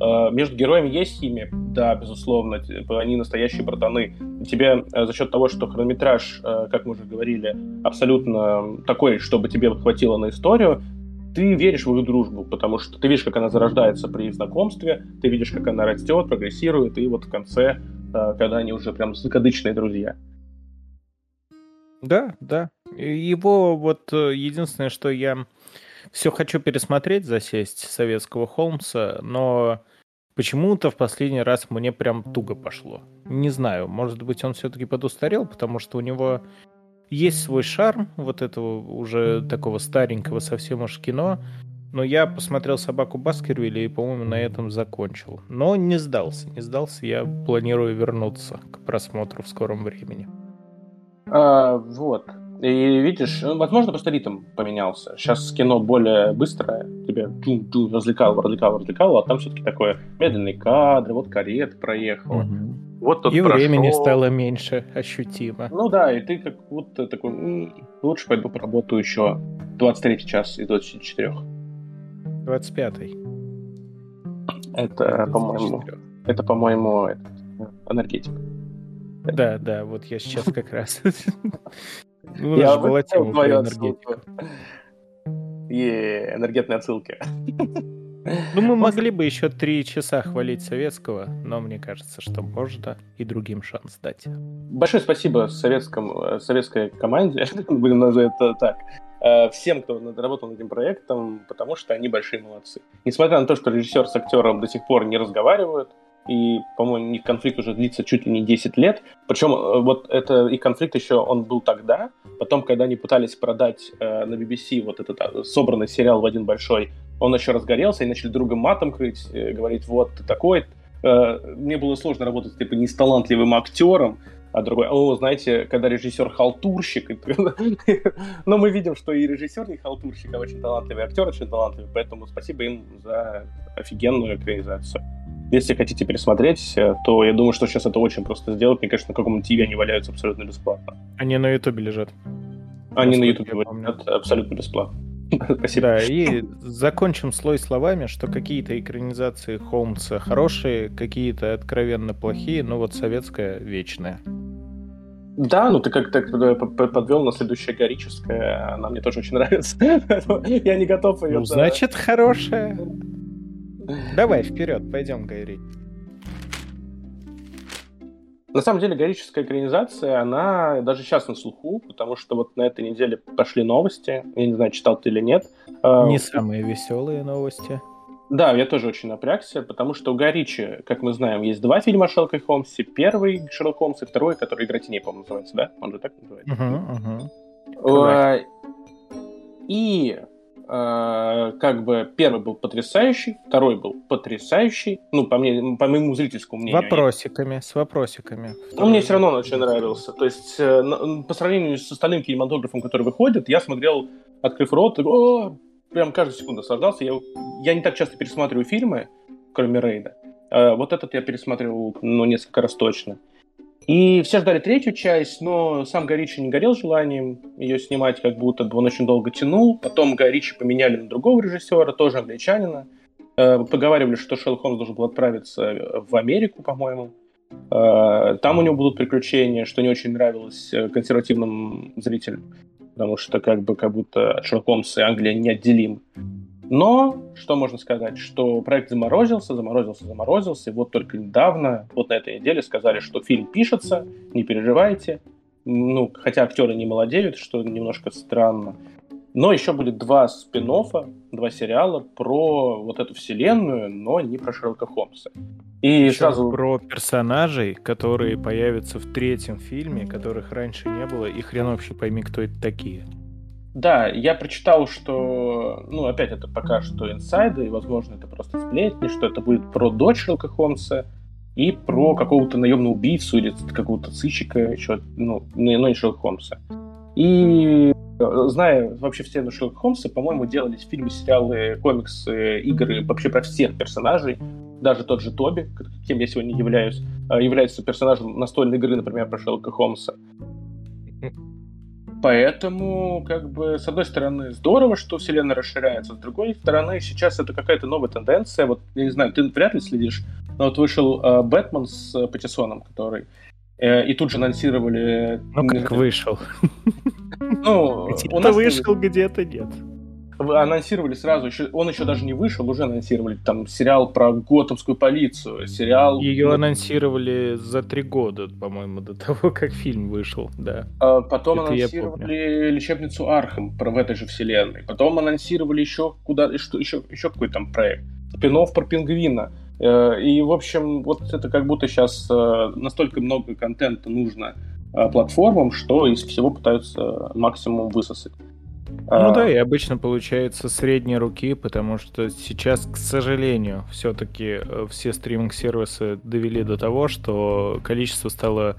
Э, между героями есть химия, да, безусловно, типа, они настоящие братаны. Тебе э, за счет того, что хронометраж, э, как мы уже говорили, абсолютно такой, чтобы тебе хватило на историю, ты веришь в их дружбу, потому что ты видишь, как она зарождается при знакомстве, ты видишь, как она растет, прогрессирует, и вот в конце, когда они уже прям закадычные друзья. Да, да. Его вот единственное, что я все хочу пересмотреть, засесть советского Холмса, но почему-то в последний раз мне прям туго пошло. Не знаю, может быть, он все-таки подустарел, потому что у него есть свой шарм вот этого уже такого старенького совсем уж кино, но я посмотрел «Собаку Баскервилля» и, по-моему, на этом закончил. Но не сдался, не сдался. Я планирую вернуться к просмотру в скором времени. А, вот. И видишь, ну, возможно, просто ритм поменялся. Сейчас кино более быстрое, тебе ту развлекало, развлекало, развлекало, а там все-таки такое медленный кадр, вот карета проехала. Угу. Вот тут и прошло. времени стало меньше ощутимо. Ну да, и ты как вот такой, лучше пойду поработаю еще 23 час из 24. 25. Это, по-моему, это, по-моему, энергетик. Да, да, вот я сейчас как раз Ну, я была тема про энергетику. И энергетные отсылки. Ну, мы могли бы еще три часа хвалить советского, но мне кажется, что можно и другим шанс дать. Большое спасибо советскому, советской команде, будем назвать это так, э, всем, кто работал над этим проектом, потому что они большие молодцы. Несмотря на то, что режиссер с актером до сих пор не разговаривают, и, по-моему, их конфликт уже длится чуть ли не 10 лет. Причем э, вот это и конфликт еще он был тогда, потом, когда они пытались продать э, на BBC вот этот а, собранный сериал в один большой, он еще разгорелся, и начали другом матом крыть, э, говорить, вот, ты такой. Э, мне было сложно работать, типа, не с талантливым актером, а другой, о, знаете, когда режиссер халтурщик, но мы видим, что и режиссер не халтурщик, а очень талантливый актер, очень талантливый, поэтому спасибо им за офигенную экранизацию. Если хотите пересмотреть, э, то я думаю, что сейчас это очень просто сделать. Мне кажется, на каком-нибудь ТВ они валяются абсолютно бесплатно. Они на Ютубе лежат. Они на Ютубе лежат абсолютно бесплатно. Спасибо. Да, и закончим слой словами, что какие-то экранизации Холмса хорошие, какие-то откровенно плохие, но вот советская вечная. Да, ну ты как-то подвел на следующее горическое, она мне тоже очень нравится. Я не готов ее... Ну, значит, хорошая. Давай, вперед, пойдем, Гайри. На самом деле, горическая экранизация, она даже сейчас на слуху, потому что вот на этой неделе пошли новости. Я не знаю, читал ты или нет. А, не самые веселые новости. Да, я тоже очень напрягся, потому что у Горичи, как мы знаем, есть два фильма о Шерлоке Холмсе. Первый Шерлок Холмс и второй, который «Игра теней», по-моему, называется, да? Он же так называется. Uh-huh, uh-huh. И как бы первый был потрясающий, второй был потрясающий, ну, по, мне, по моему зрительскому мнению. Вопросиками, с вопросиками. Ну, мне все равно он очень нравился. То есть, э, по сравнению с остальным кинематографом, который выходит, я смотрел, открыв рот, и, о, прям каждую секунду наслаждался. Я, я не так часто пересматриваю фильмы, кроме Рейда. Вот этот я пересматривал, ну, несколько раз точно. И все ждали третью часть, но сам Горичи не горел желанием ее снимать, как будто бы он очень долго тянул. Потом Горичи поменяли на другого режиссера, тоже англичанина. Поговаривали, что Шерлок Холмс должен был отправиться в Америку, по-моему. Там у него будут приключения, что не очень нравилось консервативным зрителям потому что как бы как будто Шерлок Холмс и Англия неотделимы. Но, что можно сказать, что проект заморозился, заморозился, заморозился, и вот только недавно, вот на этой неделе сказали, что фильм пишется, не переживайте, ну, хотя актеры не молодеют, что немножко странно. Но еще будет два спин два сериала про вот эту вселенную, но не про Шерлока Холмса. И Еще сразу про персонажей, которые появятся в третьем фильме, которых раньше не было, и хрен вообще пойми, кто это такие. Да, я прочитал, что, ну, опять это пока что инсайды, и, возможно, это просто сплетни, что это будет про дочь Шерлока Холмса и про какого-то наемного убийцу или какого-то сыщика, еще, ну, но не Шерлока Холмса. И зная вообще все Шерлока Холмса, по-моему, делались фильмы, сериалы, комиксы, игры вообще про всех персонажей, даже тот же Тоби, кем я сегодня являюсь, э, является персонажем настольной игры, например, про Шерлока Холмса. Поэтому, как бы, с одной стороны, здорово, что вселенная расширяется, с другой стороны, сейчас это какая-то новая тенденция. Вот, я не знаю, ты вряд ли следишь, но вот вышел э, Бэтмен с э, Паттинсоном, который... Э, и тут же анонсировали... Ну, как вышел. Ну, где-то вышел, где-то нет анонсировали сразу, еще, он еще даже не вышел, уже анонсировали там сериал про готэмскую полицию, сериал... Ее анонсировали за три года, по-моему, до того, как фильм вышел, да. А потом Это анонсировали лечебницу Аркхам про в этой же вселенной. Потом анонсировали еще куда что еще, еще какой там проект. Спинов про пингвина. Э, и, в общем, вот это как будто сейчас э, настолько много контента нужно э, платформам, что из всего пытаются максимум высосать. Ну а... да, и обычно получается средней руки, потому что сейчас, к сожалению, все-таки э, все стриминг-сервисы довели до того, что количество стало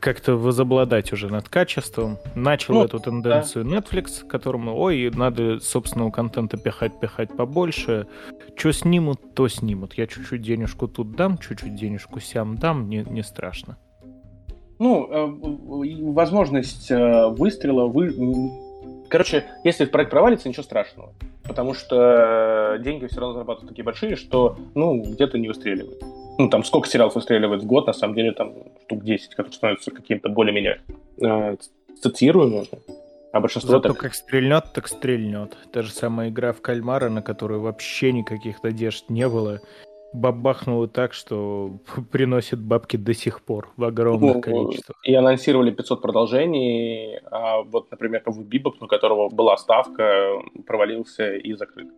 как-то возобладать уже над качеством. Начал ну, эту тенденцию да. Netflix, которому, ой, надо собственного контента пихать, пихать побольше. Что снимут, то снимут. Я чуть-чуть денежку тут дам, чуть-чуть денежку сям дам, не, не страшно. Ну, э, возможность э, выстрела, вы... Короче, если проект провалится, ничего страшного. Потому что деньги все равно зарабатывают такие большие, что, ну, где-то не выстреливают. Ну, там, сколько сериалов выстреливает в год, на самом деле, там, штук 10, которые становятся каким-то более-менее э, цитируемым. А большинство Зато так... как стрельнет, так стрельнет. Та же самая игра в кальмара, на которую вообще никаких надежд не было бабахнуло так, что приносит бабки до сих пор в огромных ну, количествах. И анонсировали 500 продолжений, а вот, например, Ковый Бибоп, на которого была ставка, провалился и закрыт.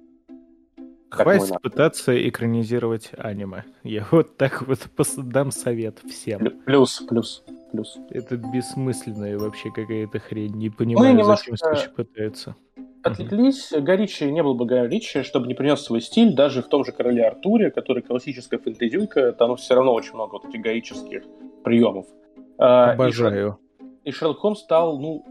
Хватит пытаться экранизировать аниме. Я вот так вот дам совет всем. Плюс, плюс, плюс. Это бессмысленная вообще какая-то хрень. Не понимаю, ну, немножко... зачем пытаются отвлеклись. Горичи не был бы Горичи, чтобы не принес свой стиль, даже в том же Короле Артуре, который классическая фэнтезюйка, там все равно очень много вот этих горических приемов. А, Обожаю. И, Шерлок Холмс стал, ну,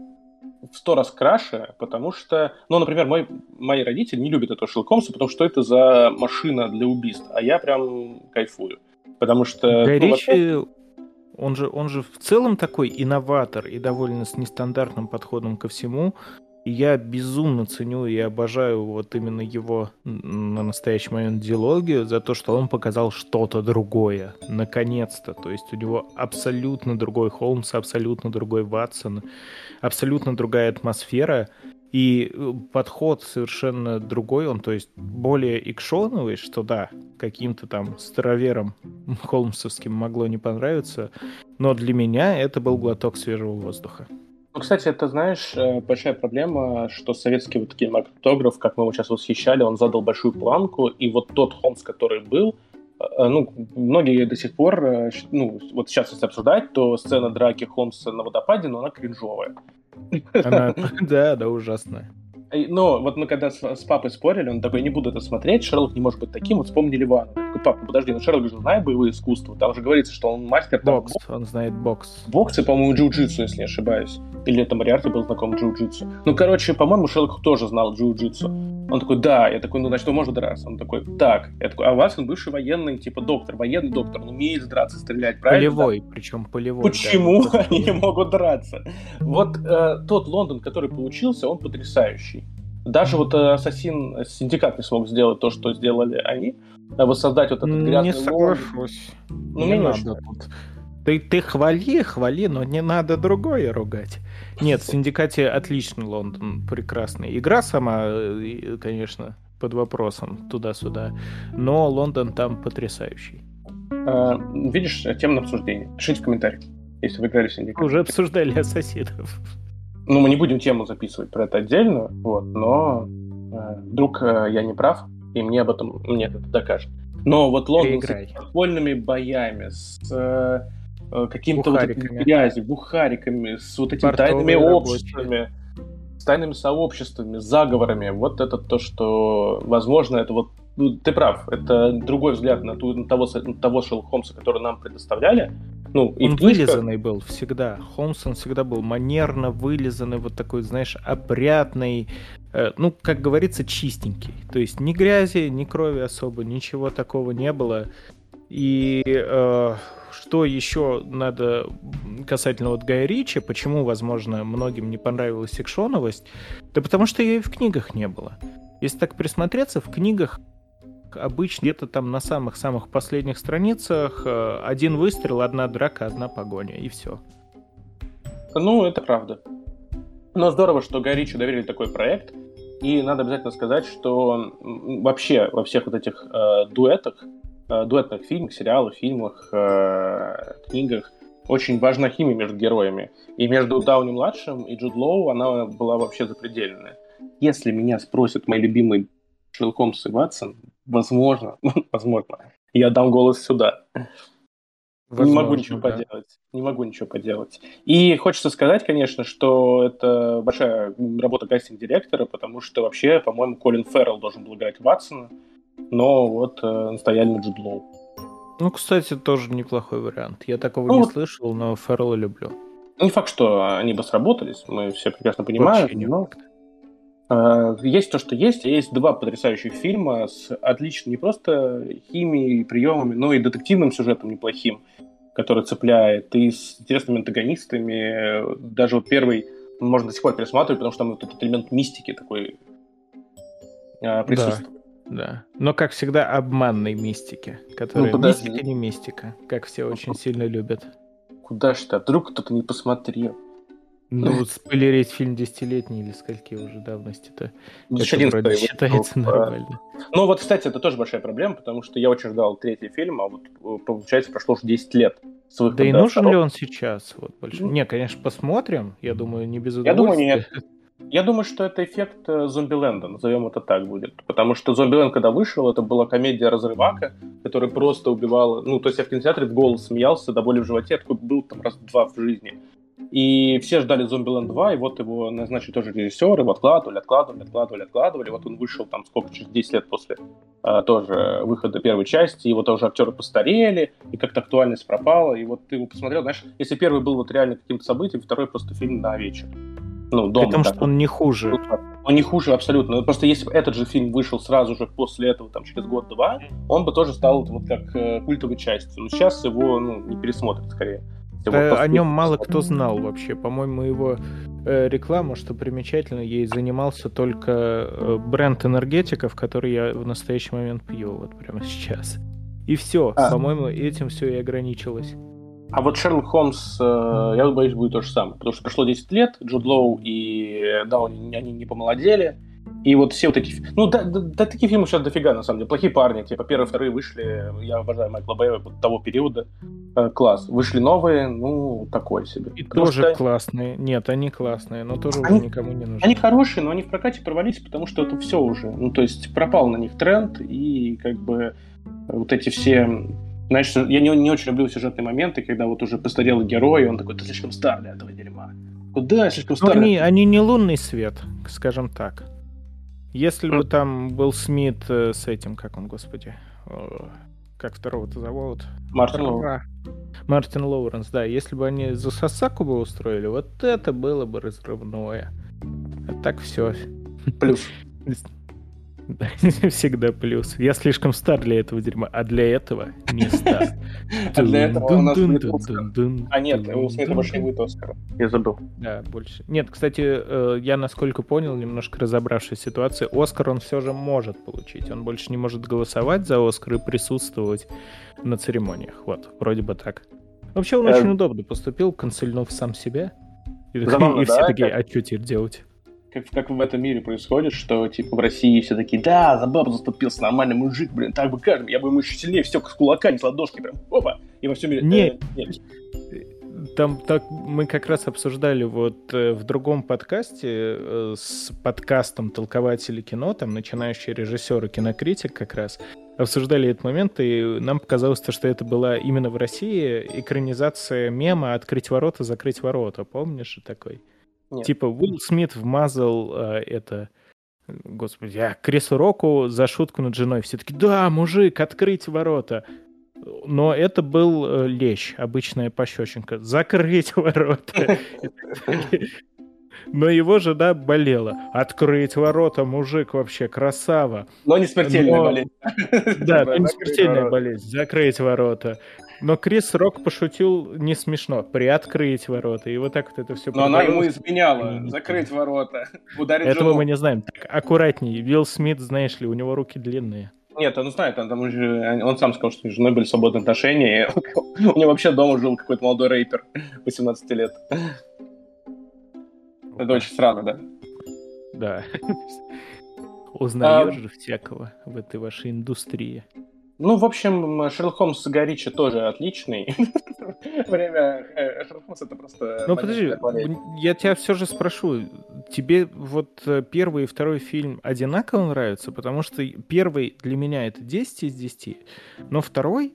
в сто раз краше, потому что, ну, например, мой, мои родители не любят этого Шерлока Холмса, потому что это за машина для убийств, а я прям кайфую. Потому что... Горичи, ну, он же, он же в целом такой инноватор и довольно с нестандартным подходом ко всему. Я безумно ценю и обожаю вот именно его на настоящий момент диалогию за то, что он показал что-то другое. Наконец-то. То есть у него абсолютно другой Холмс, абсолютно другой Ватсон, абсолютно другая атмосфера. И э, подход совершенно другой, он, то есть, более экшоновый, что да, каким-то там староверам холмсовским могло не понравиться, но для меня это был глоток свежего воздуха. Ну, кстати, это, знаешь, э, большая проблема, что советский вот кинематограф, как мы его сейчас восхищали, он задал большую планку, и вот тот Холмс, который был, э, э, ну, многие до сих пор, ну, вот сейчас если обсуждать, то сцена драки Холмса на водопаде, но она кринжовая. Она, да, да, ужасная. Но вот мы когда с, с папой спорили, он такой, не буду это смотреть, Шерлок не может быть таким, вот вспомнили Ивана. такой, папа, подожди, ну Шерлок же знает боевые искусства, там же говорится, что он мастер... Бокс, там, он знает бокс. Бокс и, по-моему, джиу-джитсу, если не ошибаюсь. Или это Мариарти был знаком джиу-джитсу. Ну, короче, по-моему, Шерлок тоже знал джиу-джитсу. Он такой, да. Я такой, ну, значит, он может драться. Он такой, так. Я такой, а у вас он бывший военный, типа, доктор, военный доктор. Он умеет драться, стрелять, правильно? Полевой, да? причем полевой. Почему да, они не могут драться? Вот э, тот Лондон, который получился, он потрясающий. Даже вот э, Assassin Syndicate не смог сделать то, что сделали они. Э, воссоздать вот этот грязный Не соглашусь. Ну, не надо тут. Ты, ты хвали, хвали, но не надо другое ругать. Нет, в Синдикате отличный Лондон, прекрасный. Игра сама, э, конечно, под вопросом туда-сюда, но Лондон там потрясающий. А, видишь, тема на обсуждение. Пишите в комментариях, если вы играли в Синдикат. Уже обсуждали Ассасинов. Ну, мы не будем тему записывать про это отдельно, вот, но э, вдруг э, я не прав, и мне об этом мне это докажет. Но вот Лондон Переиграй. с подпольными боями, с э, э каким-то вот грязью, бухариками, с вот этими Портовые тайными рабочие. обществами, с тайными сообществами, с заговорами, вот это то, что, возможно, это вот ну, ты прав, это другой взгляд на, ту, на того, на того Шерлока Холмса, который нам предоставляли, ну, и он книжках... вылизанный был всегда. Холмс, он всегда был манерно вылизанный, вот такой, знаешь, опрятный, э, ну, как говорится, чистенький. То есть ни грязи, ни крови особо, ничего такого не было. И э, что еще надо касательно вот Гая Ричи, почему, возможно, многим не понравилась секшоновость? Да потому что ее и в книгах не было. Если так присмотреться, в книгах обычно где-то там на самых-самых последних страницах э, один выстрел, одна драка, одна погоня, и все. Ну, это правда. Но здорово, что Гай Ричи доверили такой проект, и надо обязательно сказать, что вообще во всех вот этих э, дуэтах, э, дуэтных фильмах, сериалах, фильмах, э, книгах очень важна химия между героями. И между Дауни-младшим и Джуд Лоу она была вообще запредельная. Если меня спросят мои любимые Шерлок Холмс и Ватсон, возможно, возможно, я дам голос сюда. Возможно, не могу ничего да. поделать. Не могу ничего поделать. И хочется сказать, конечно, что это большая работа кастинг-директора, потому что вообще, по-моему, Колин Феррелл должен был играть Ватсона, но вот э, настояли на Джуд Лоу. Ну, кстати, тоже неплохой вариант. Я такого ну, не слышал, но Феррелла люблю. Не факт, что они бы сработались, мы все прекрасно понимаем, Вообще но... Э, есть то, что есть, а есть два потрясающих фильма с отличной не просто химией, приемами, но и детективным сюжетом неплохим, который цепляет, и с интересными антагонистами. Даже вот первый можно до сих пор пересматривать, потому что там вот этот элемент мистики такой э, присутствует. Да, да. Но, как всегда, обманной мистики, которая ну, мистика не мистика, как все очень сильно любят. Куда ж ты? А вдруг кто-то не посмотрел? Ну, вот спойлерить фильм десятилетний или скольки уже давности-то. Ну, это считается нормально. Ну, вот, кстати, это тоже большая проблема, потому что я очень ждал третий фильм, а вот, э, получается, прошло уже 10 лет с выхода. Да и нужен второго. ли он сейчас? Вот, больше? Не, конечно, посмотрим. Я думаю, не без удовольствия. Я думаю, нет. Я думаю, что это эффект э, Зомбиленда, назовем это так будет. Потому что Зомбиленд, когда вышел, это была комедия разрывака, которая просто убивала... Ну, то есть я в кинотеатре в голос смеялся до боли в животе, я такой был там раз-два в жизни. И все ждали Зомбиленд 2, и вот его назначили тоже режиссер, его откладывали, откладывали, откладывали, откладывали. Вот он вышел там сколько, через 10 лет после а, тоже выхода первой части, и вот уже актеры постарели, и как-то актуальность пропала. И вот ты его посмотрел, знаешь, если первый был вот реально каким-то событием, второй просто фильм на вечер. Ну, дома. Потому что он не хуже. Он не хуже абсолютно. Просто если бы этот же фильм вышел сразу же после этого, там, через год-два, он бы тоже стал вот как э, культовой частью. Но сейчас его ну, не пересмотрят скорее. Да, о нем мало кто знал вообще. По-моему, его э, реклама, что примечательно, ей занимался только э, бренд энергетиков, который я в настоящий момент пью вот прямо сейчас. И все. А. По-моему, этим все и ограничилось. А вот Шерлок Холмс, э, я боюсь, будет то же самое. Потому что прошло 10 лет, Джуд Лоу и Дауни, они не помолодели. И вот все вот эти... Ну, да, да, да такие фильмы сейчас дофига, на самом деле. Плохие парни, типа, первые, вторые вышли. Я обожаю Майкла Бэя вот того периода. Э, класс. Вышли новые, ну, такой себе. И потому тоже что... классные. Нет, они классные, но тоже они, уже никому не нужны. Они хорошие, но они в прокате провалились, потому что это все уже. Ну, то есть пропал на них тренд, и как бы вот эти все знаешь, я не, не очень люблю сюжетные моменты, когда вот уже постарелый герой, он такой, ты слишком стар для этого дерьма. Куда слишком стар? Они, они не лунный свет, скажем так. Если бы там был Смит э, с этим, как он, господи, как второго-то зовут? Мартин Лоуренс. Мартин Лоуренс, да. Если бы они за Сосаку бы устроили, вот это было бы разрывное. А так все. Плюс. Всегда плюс. Я слишком стар для этого дерьма, а для этого не стар. А для этого у нас будет А нет, у Смита больше не будет Оскара. Я забыл. Да, больше. Нет, кстати, э, я насколько понял, немножко разобравшись в ситуации, Оскар он все же может получить. Он больше не может голосовать за Оскар и присутствовать на церемониях. Вот, вроде бы так. Вообще он очень удобно поступил, консульнув сам себя. И, все такие, а что теперь делать? Как, как в этом мире происходит, что типа в России все такие, да, за бабу заступился нормальный мужик, блин, так бы каждый, я бы ему еще сильнее все с кулака, не с ладошки, прям, опа, и во всем мире... Нет, э, нет. Там так мы как раз обсуждали вот э, в другом подкасте э, с подкастом «Толкователи кино», там начинающий режиссер и кинокритик как раз, обсуждали этот момент, и нам показалось, то, что это была именно в России экранизация мема «Открыть ворота, закрыть ворота». Помнишь такой? Нет. Типа Уилл Смит вмазал э, это, господи, а Крису Року за шутку над женой. Все таки да, мужик, открыть ворота. Но это был э, лещ, обычная пощечинка. Закрыть ворота. Но его жена болела. Открыть ворота, мужик вообще красава. Но не смертельная болезнь. Да, не смертельная болезнь. Закрыть ворота. Но Крис Рок пошутил не смешно. Приоткрыть ворота. И вот так вот это все Но она ему изменяла. Закрыть ворота. Ударить Этого жену. мы не знаем. Так, аккуратней. Вилл Смит, знаешь ли, у него руки длинные. Нет, он знает, он, там уже, он сам сказал, что с женой были свободные отношения, у него вообще дома жил какой-то молодой рэпер 18 лет. Это очень странно, да? Да. Узнаешь же всякого в этой вашей индустрии. Ну, в общем, Шерлок Холмс Горичи тоже отличный. Время э, Шерлок Холмс это просто... Ну, подожди, я тебя все же спрошу, тебе вот э, первый и второй фильм одинаково нравятся? Потому что первый для меня это 10 из 10, но второй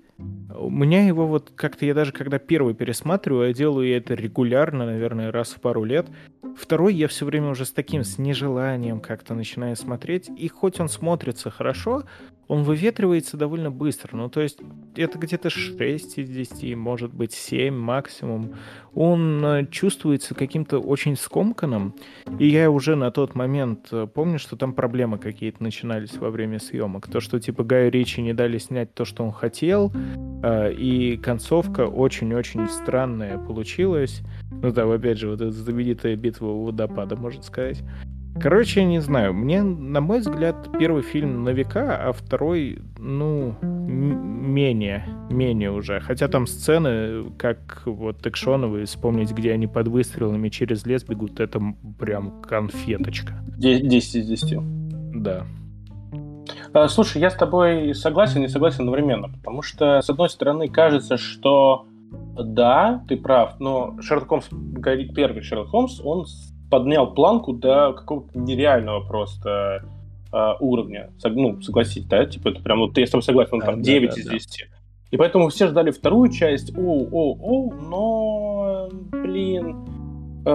у меня его вот как-то, я даже когда первый пересматриваю, я делаю это регулярно, наверное, раз в пару лет. Второй я все время уже с таким, с нежеланием как-то начинаю смотреть. И хоть он смотрится хорошо, он выветривается довольно быстро. Ну, то есть это где-то 6 из 10, может быть 7 максимум. Он э, чувствуется каким-то очень скомканным. И я уже на тот момент э, помню, что там проблемы какие-то начинались во время съемок. То, что типа Гаю Ричи не дали снять то, что он хотел, э, и концовка очень-очень странная получилась. Ну да, опять же, вот эта знаменитая битва у водопада, можно сказать. Короче, я не знаю. Мне, на мой взгляд, первый фильм на века, а второй, ну, менее, менее уже. Хотя там сцены, как вот экшоновые, вспомнить, где они под выстрелами через лес бегут, это прям конфеточка. 10 из 10. Да. А, слушай, я с тобой согласен и согласен одновременно, потому что, с одной стороны, кажется, что да, ты прав, но Шерлок Холмс, первый Шерлок Холмс, он поднял планку до какого-то нереального просто э, уровня. Ну, согласитесь, да? Типа, это прям, вот я с тобой согласен, он да, там 9 да, из 10. Да. И поэтому все ждали вторую часть, о, о, о, но, блин, э,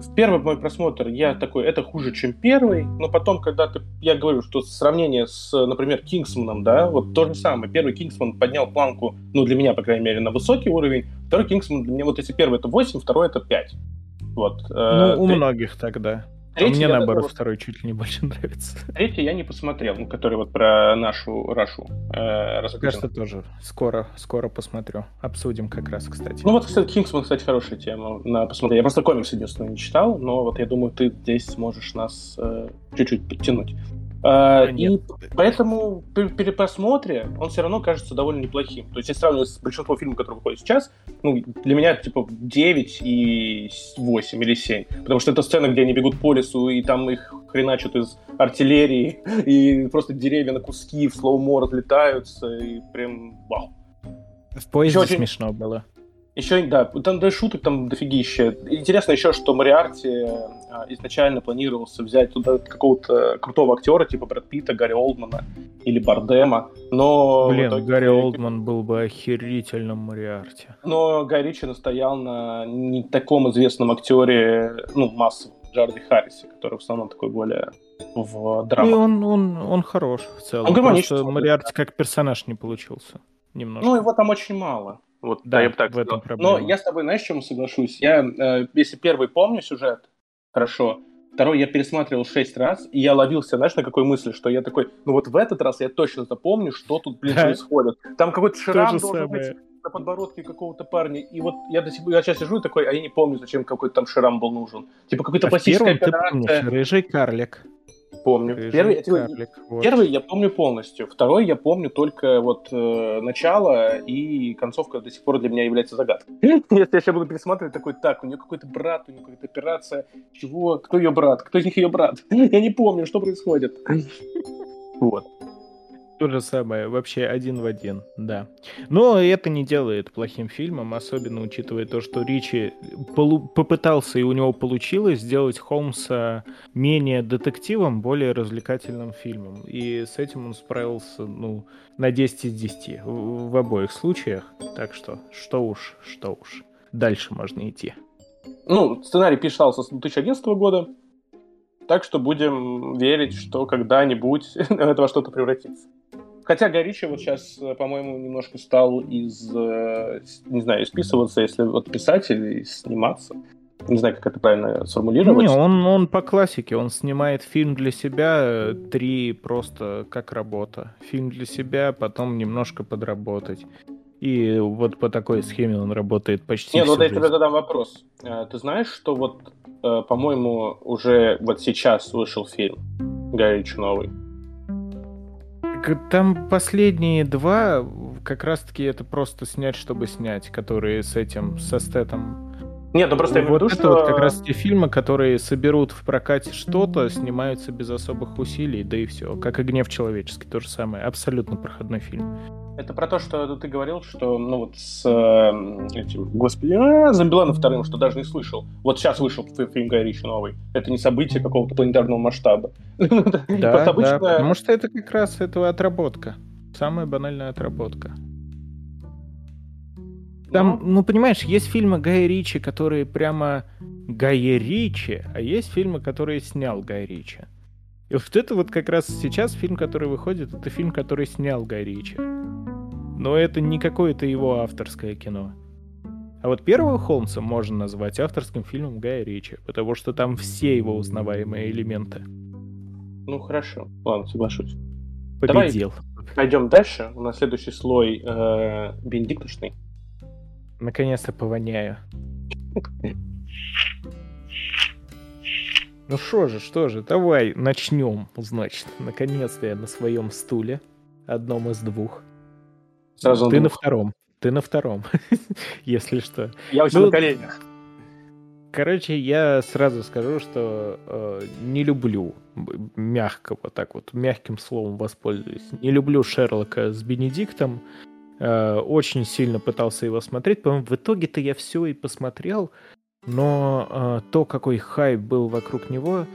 в первый мой просмотр я такой, это хуже, чем первый, но потом, когда ты, я говорю, что сравнение с, например, Кингсманом, да, вот то же самое, первый Кингсман поднял планку, ну, для меня, по крайней мере, на высокий уровень, второй Кингсман для меня, вот если первый это 8, второй это 5. Вот. Э, ну, у Треть... многих тогда. А Третий, а мне, наоборот, такого... второй чуть ли не больше нравится. Третий я не посмотрел, ну, который вот про нашу Рашу э, Кажется, тоже. Скоро, скоро посмотрю. Обсудим как раз, кстати. Ну вот, кстати, Кингсман, кстати, хорошая тема на посмотреть. Я просто комикс, единственное, не читал, но вот я думаю, ты здесь сможешь нас э, чуть-чуть подтянуть. А, и поэтому при перепросмотре он все равно кажется довольно неплохим. То есть, если сравнивать с большинством фильмов, которые выходят сейчас, ну, для меня это типа 9 и 8 или 7. Потому что это сцена, где они бегут по лесу, и там их хреначат из артиллерии, и просто деревья на куски в слоумо разлетаются, и прям вау. В поезде очень... смешно было. Еще, да, там да, шуток там дофигища. Интересно еще, что Мариарти а, изначально планировался взять туда какого-то крутого актера, типа Брэд Питта, Гарри Олдмана или Бардема, но... Блин, итоге... Гарри Олдман был бы охерительным Мариарти. Но Гарри Ричи настоял на не таком известном актере, ну, массовом, Джарди Харрисе, который в основном такой более в драмах. И он, он, он хорош в целом. Он гармоничный. Мариарти как персонаж не получился. немножко. Ну, его там очень мало. Вот, да, я бы так в этом проблема. Но я с тобой, знаешь, чем соглашусь? Я, э, если первый помню сюжет, хорошо, второй я пересматривал шесть раз, и я ловился, знаешь, на какой мысли, что я такой, ну вот в этот раз я точно запомню, что тут, блин, происходит. Там какой-то шрам должен самое. быть на подбородке какого-то парня, и вот я до сих пор, я сейчас сижу такой, а я не помню, зачем какой-то там шрам был нужен. Типа какой-то а пластическая операция. Ты помнишь, рыжий карлик. Помню. Рыжий первый, карлик, вот. первый я помню полностью, второй я помню только вот э, начало и концовка до сих пор для меня является загадкой. Если я сейчас буду пересматривать, такой, так, у нее какой-то брат, у нее какая-то операция, чего, кто ее брат, кто из них ее брат? Я не помню, что происходит. Вот. То же самое, вообще один в один, да. Но это не делает плохим фильмом, особенно учитывая то, что Ричи полу- попытался и у него получилось сделать Холмса менее детективом, более развлекательным фильмом. И с этим он справился, ну, на 10 из 10 в, в обоих случаях. Так что, что уж, что уж. Дальше можно идти. Ну, сценарий писался с 2011 года, так что будем верить, что когда-нибудь это во что-то превратится. Хотя Горичи вот сейчас, э, по-моему, немножко стал из, э, не знаю, исписываться, если вот писать или сниматься. Не знаю, как это правильно сформулировать. Не, он, он по классике, он снимает фильм для себя, три просто как работа. Фильм для себя, потом немножко подработать. И вот по такой схеме он работает почти Нет, ну вот я тебе задам вопрос. Э, ты знаешь, что вот, по-моему, уже вот сейчас вышел фильм Гай новый? Там последние два, как раз-таки это просто снять, чтобы снять, которые с этим, со стетом. Нет, ну просто я вот это что... вот как раз те фильмы, которые соберут в прокате что-то, снимаются без особых усилий, да и все. Как и «Гнев человеческий», то же самое. Абсолютно проходной фильм. Это про то, что ты говорил, что, ну вот с э, этим, господи, а, Зомбиланом вторым, что даже не слышал. Вот сейчас вышел фильм Гай Ричи новый. Это не событие какого-то планетарного масштаба. Да, да, потому что это как раз этого отработка. Самая банальная отработка. Там, ну, понимаешь, есть фильмы Гая Ричи, которые прямо Гая Ричи, а есть фильмы, которые снял Гай Ричи. И вот это вот как раз сейчас фильм, который выходит, это фильм, который снял Гай Ричи. Но это не какое-то его авторское кино. А вот первого Холмса можно назвать авторским фильмом Гая Ричи, потому что там все его узнаваемые элементы. Ну хорошо, ладно, соглашусь. Победил. Давай пойдем дальше. У нас следующий слой э, бенедиктушный. Наконец-то повоняю. Ну что же, что же, давай начнем, значит. Наконец-то я на своем стуле, одном из двух. Сразу Ты на втором. Ты на втором, если что. Я очень ну, на коленях. Короче, я сразу скажу, что э, не люблю мягко вот так вот мягким словом воспользуюсь. Не люблю Шерлока с Бенедиктом. Э, очень сильно пытался его смотреть. По-моему, в итоге-то я все и посмотрел. Но э, то, какой хайп был вокруг него,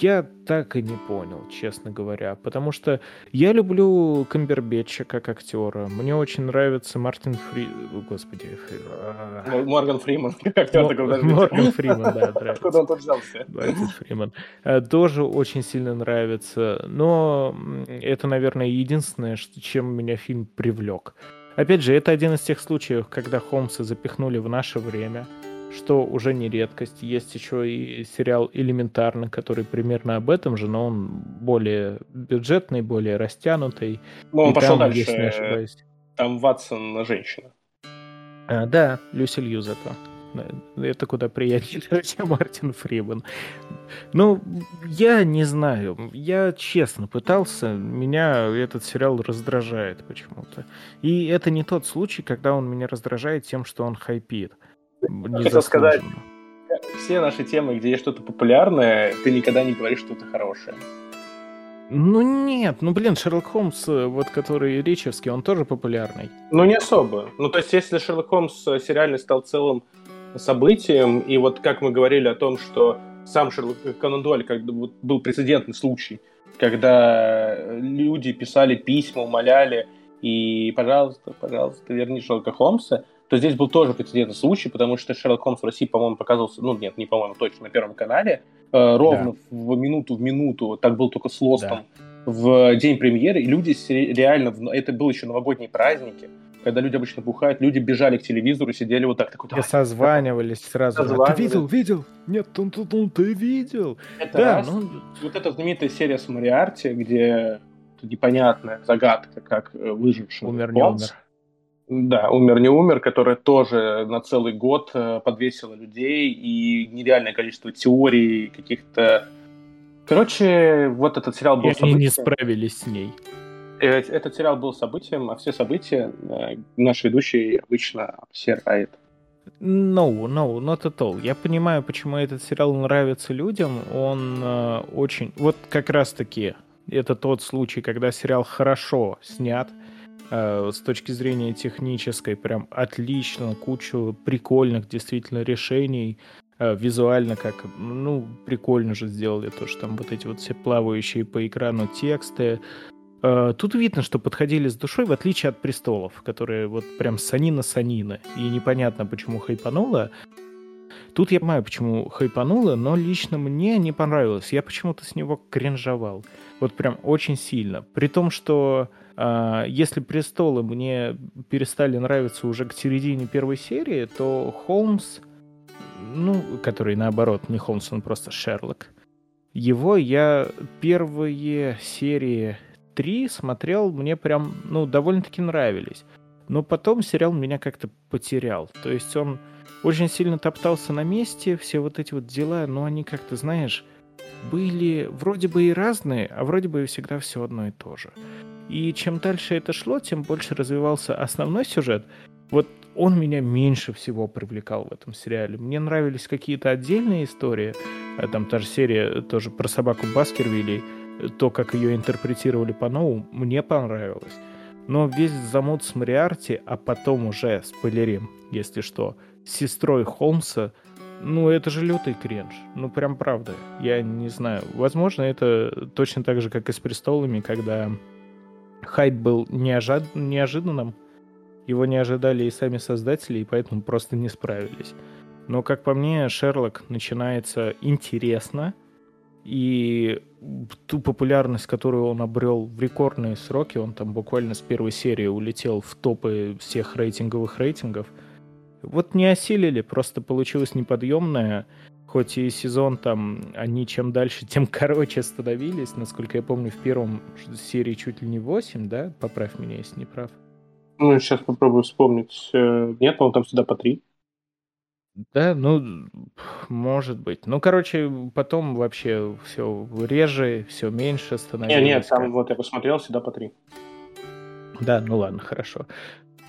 я так и не понял, честно говоря. Потому что я люблю Камбербетча как актера. Мне очень нравится Мартин Фри... Господи. Фри... Морган Фриман, как актер такой Морган Фриман, да, нравится. Откуда он тут взялся? Мартин Фриман. Э, тоже очень сильно нравится. Но это, наверное, единственное, чем меня фильм привлек. Опять же, это один из тех случаев, когда Холмса запихнули в наше время, что уже не редкость. Есть еще и сериал «Элементарно», который примерно об этом же, но он более бюджетный, более растянутый. Ну, он и пошел там, дальше. Если не ошибаюсь. Там Ватсон женщина. А, да, Люси Лью зато. Это куда приятнее, чем Мартин Фриман. Ну, я не знаю. Я честно пытался. Меня этот сериал раздражает почему-то. И это не тот случай, когда он меня раздражает тем, что он хайпит. Хотел сказать, все наши темы, где есть что-то популярное, ты никогда не говоришь что-то хорошее. Ну нет, ну блин, Шерлок Холмс, э, вот который Ричевский, он тоже популярный. Ну не особо. Ну то есть если Шерлок Холмс э, сериально стал целым событием, и вот как мы говорили о том, что сам Шерлок Конан Дуэль, когда был прецедентный случай, когда люди писали письма, умоляли, и, пожалуйста, пожалуйста, верни Шерлока Холмса, то здесь был тоже прецедентный случай, потому что Шерлок Холмс в России, по-моему, показывался, ну нет, не по-моему, точно, на Первом канале, э, ровно да. в минуту в минуту, так был только с Лостом, да. в день премьеры, и люди реально, это было еще новогодние праздники, когда люди обычно бухают, люди бежали к телевизору, сидели вот так. так вот, и созванивались сразу. Созванивались. Ты видел, видел? Нет, он, он, он, ты видел. Это да, раз. Ну... Вот эта знаменитая серия с Мариарти, где непонятная загадка, как э, выживший Умер, не умер. Да, умер, не умер, которая тоже на целый год э, подвесила людей и нереальное количество теорий, каких-то... Короче, вот этот сериал был... И они не справились с ней. Э, этот сериал был событием, а все события э, наш ведущий обычно обсирает. No, no, not at all. Я понимаю, почему этот сериал нравится людям. Он э, очень... Вот как раз-таки это тот случай, когда сериал хорошо снят, с точки зрения технической, прям отлично, кучу прикольных действительно решений, э, визуально как, ну, прикольно же сделали то, что там вот эти вот все плавающие по экрану тексты, Э, тут видно, что подходили с душой, в отличие от престолов, которые вот прям санина-санина. И непонятно, почему хайпануло. Тут я понимаю, почему хайпануло, но лично мне не понравилось. Я почему-то с него кринжовал. Вот прям очень сильно. При том, что э, если престолы мне перестали нравиться уже к середине первой серии, то Холмс, ну, который наоборот, не Холмс, он просто Шерлок, его я первые серии 3 смотрел, мне прям, ну, довольно-таки нравились. Но потом сериал меня как-то потерял. То есть он очень сильно топтался на месте, все вот эти вот дела, но они как-то, знаешь, были вроде бы и разные, а вроде бы и всегда все одно и то же. И чем дальше это шло, тем больше развивался основной сюжет. Вот он меня меньше всего привлекал в этом сериале. Мне нравились какие-то отдельные истории. А там та же серия тоже про собаку Баскервилей то, как ее интерпретировали по-новому, мне понравилось. Но весь замут с Мариарти, а потом уже, спойлерим, если что, с сестрой Холмса, ну, это же лютый кринж. Ну, прям правда. Я не знаю. Возможно, это точно так же, как и с «Престолами», когда хайп был неожид... неожиданным, его не ожидали и сами создатели, и поэтому просто не справились. Но, как по мне, Шерлок начинается интересно — и ту популярность, которую он обрел в рекордные сроки, он там буквально с первой серии улетел в топы всех рейтинговых рейтингов, вот не осилили, просто получилось неподъемное. Хоть и сезон там, они чем дальше, тем короче становились. Насколько я помню, в первом серии чуть ли не 8, да? Поправь меня, если не прав. Ну, сейчас попробую вспомнить. Э, нет, он там сюда по 3. Да, ну, может быть. Ну, короче, потом вообще все реже, все меньше становилось. Нет, нет, там вот я посмотрел, всегда по три. Да, ну ладно, хорошо.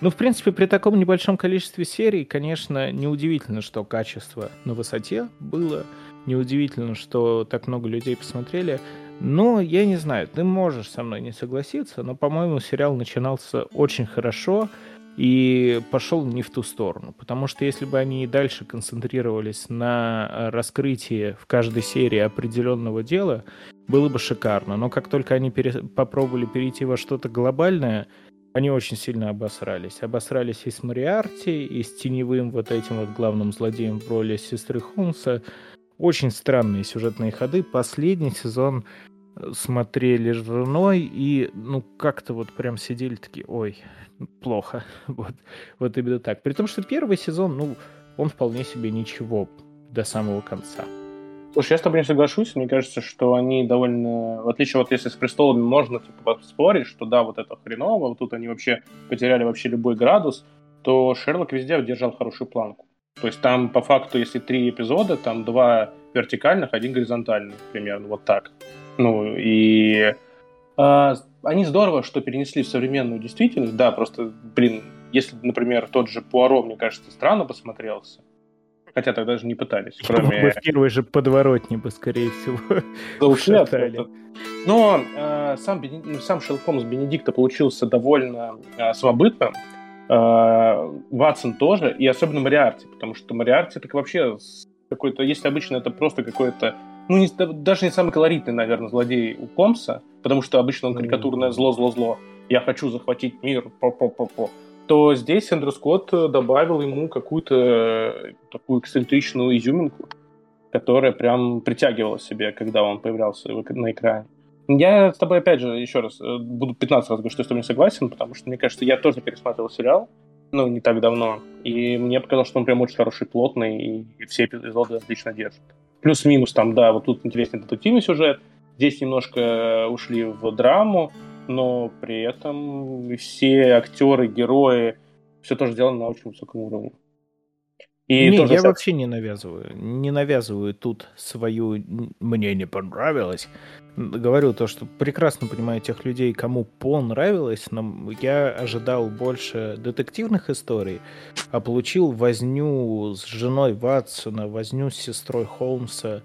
Ну, в принципе, при таком небольшом количестве серий, конечно, неудивительно, что качество на высоте было. Неудивительно, что так много людей посмотрели. Но я не знаю, ты можешь со мной не согласиться, но, по-моему, сериал начинался очень хорошо и пошел не в ту сторону. Потому что если бы они и дальше концентрировались на э, раскрытии в каждой серии определенного дела, было бы шикарно. Но как только они пере... попробовали перейти во что-то глобальное, они очень сильно обосрались. Обосрались и с Мариарти, и с теневым вот этим вот главным злодеем в роли сестры Холмса. Очень странные сюжетные ходы. Последний сезон э, смотрели с женой и, ну, как-то вот прям сидели такие, ой, плохо. вот, вот именно так. При том, что первый сезон, ну, он вполне себе ничего до самого конца. Слушай, я с тобой не соглашусь. Мне кажется, что они довольно... В отличие вот если с «Престолами» можно типа, спорить, что да, вот это хреново, вот тут они вообще потеряли вообще любой градус, то Шерлок везде держал хорошую планку. То есть там по факту, если три эпизода, там два вертикальных, один горизонтальный, примерно, вот так. Ну, и а, они здорово, что перенесли в современную действительность. Да, просто, блин, если, например, тот же Пуаро, мне кажется, странно посмотрелся. Хотя тогда даже не пытались. Кроме... Мы в первой же подворотне бы, скорее всего, ушатали. Но э, сам, Бенед... сам Шелком с Бенедикта получился довольно э, самобытным. Э, Ватсон тоже, и особенно Мариарти, потому что Мариарти так вообще какой-то, если обычно это просто какой-то ну, не, даже не самый колоритный, наверное, злодей у Комса, потому что обычно он карикатурное зло-зло-зло. Я хочу захватить мир, по-по-по-по. То здесь Эндрю Скотт добавил ему какую-то э, такую эксцентричную изюминку, которая прям притягивала себе, когда он появлялся на экране. Я с тобой, опять же, еще раз, э, буду 15 раз говорить, что я с тобой не согласен, потому что, мне кажется, я тоже пересматривал сериал, ну, не так давно, и мне показалось, что он прям очень хороший, плотный, и все эпизоды отлично держат. Плюс-минус там, да, вот тут интересный детективный сюжет, здесь немножко ушли в драму, но при этом все актеры, герои, все тоже сделано на очень высоком уровне. И не, я вообще не навязываю. Не навязываю тут свою «мне не понравилось». Говорю то, что прекрасно понимаю тех людей, кому понравилось, но я ожидал больше детективных историй, а получил возню с женой Ватсона, возню с сестрой Холмса.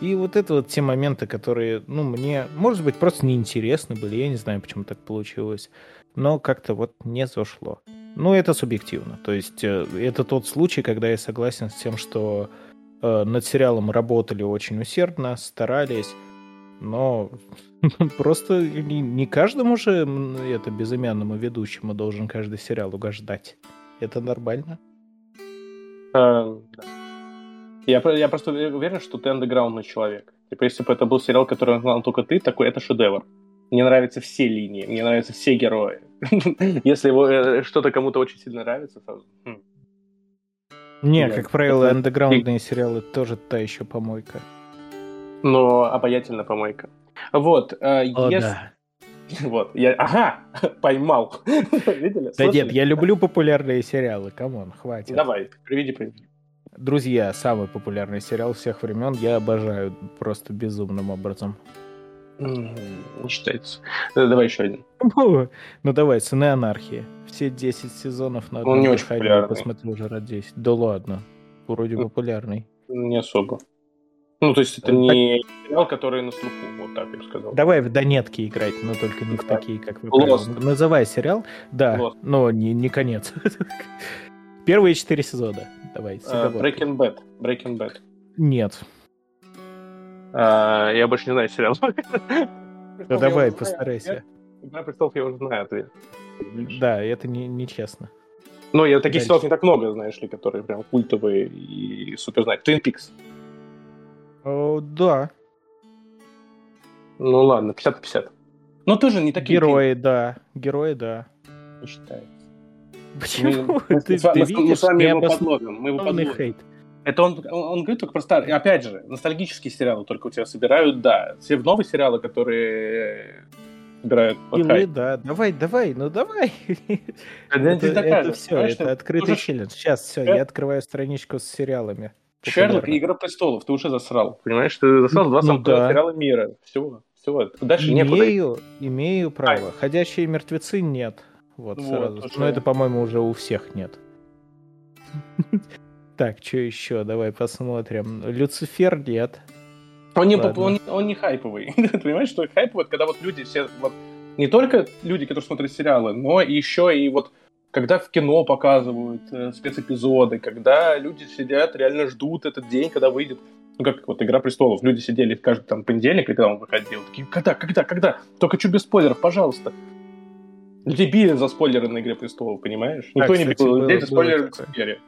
И вот это вот те моменты, которые, ну, мне, может быть, просто неинтересны были, я не знаю, почему так получилось, но как-то вот не зашло. Ну, это субъективно. То есть э, это тот случай, когда я согласен с тем, что э, над сериалом работали очень усердно, старались, но просто не, каждому же это безымянному ведущему должен каждый сериал угождать. Это нормально. А, я, я просто уверен, что ты андеграундный человек. Типа, если бы это был сериал, который знал только ты, такой это шедевр. Мне нравятся все линии, мне нравятся все герои. Если его э, что-то кому-то очень сильно нравится, сразу... Хм. Не, как правило, андеграундные сериалы тоже та еще помойка. Но обаятельно помойка. Вот, э, если... Вот, я, ага, поймал. Видели? Да нет, я люблю популярные сериалы, come on, хватит. Давай, приведи, приведи. Друзья, самый популярный сериал всех времен, я обожаю просто безумным образом. Не считается. Э, давай еще один. Ну, давай, Сыны Анархии. Все 10 сезонов на одном Он не очень популярный. Посмотрел уже раз 10. Да ладно. Вроде популярный. Не особо. Ну, то есть это не сериал, который на слуху, вот так я бы сказал. Давай в данетки играть, но только не в такие, как вы. Называй сериал. Да, но не, не конец. Первые четыре сезона. Давай. Uh, Breaking Bad. Breaking Bad. Нет. А, я больше не знаю сериал. Ну давай, постарайся. Игра престолов я уже знаю ответ. Да, это не, нечестно. Ну, я таких сериалов не так много, знаешь ли, которые прям культовые и супер знают. Twin Peaks. О, да. Ну ладно, 50 50. Но тоже не такие. Герои, да. Герои, да. Не считается. Почему? Мы, ты, мы, ты мы с вами его подловим. Мы его подловим. Хейт. Это он, он, он говорит только про старые. Опять же, ностальгические сериалы только у тебя собирают, да. Все новые сериалы, которые собирают Илы, да. Давай, давай, ну давай. Это, это, это все, это открытый челлендж. Сейчас, все, я открываю страничку с сериалами. Шерлок и Игра престолов, ты уже засрал. Понимаешь, ты засрал два ну, да. сериала мира. Все, все. Дальше имею, некуда. Имею право. Ай. Ходящие мертвецы нет. Вот, вот сразу. Но это, по-моему, уже у всех нет. Так, что еще? Давай посмотрим. Люцифер нет. Он не, он, он не хайповый. Ты понимаешь, что хайповый, когда вот люди все... Вот, не только люди, которые смотрят сериалы, но еще и вот когда в кино показывают э, спецэпизоды, когда люди сидят, реально ждут этот день, когда выйдет, ну как вот «Игра престолов», люди сидели каждый там понедельник, когда он выходил, такие, когда, когда, когда? Только чуть без спойлеров, пожалуйста. Людей били за спойлеры на «Игре престолов», понимаешь? Никто не бил людей за спойлеры в.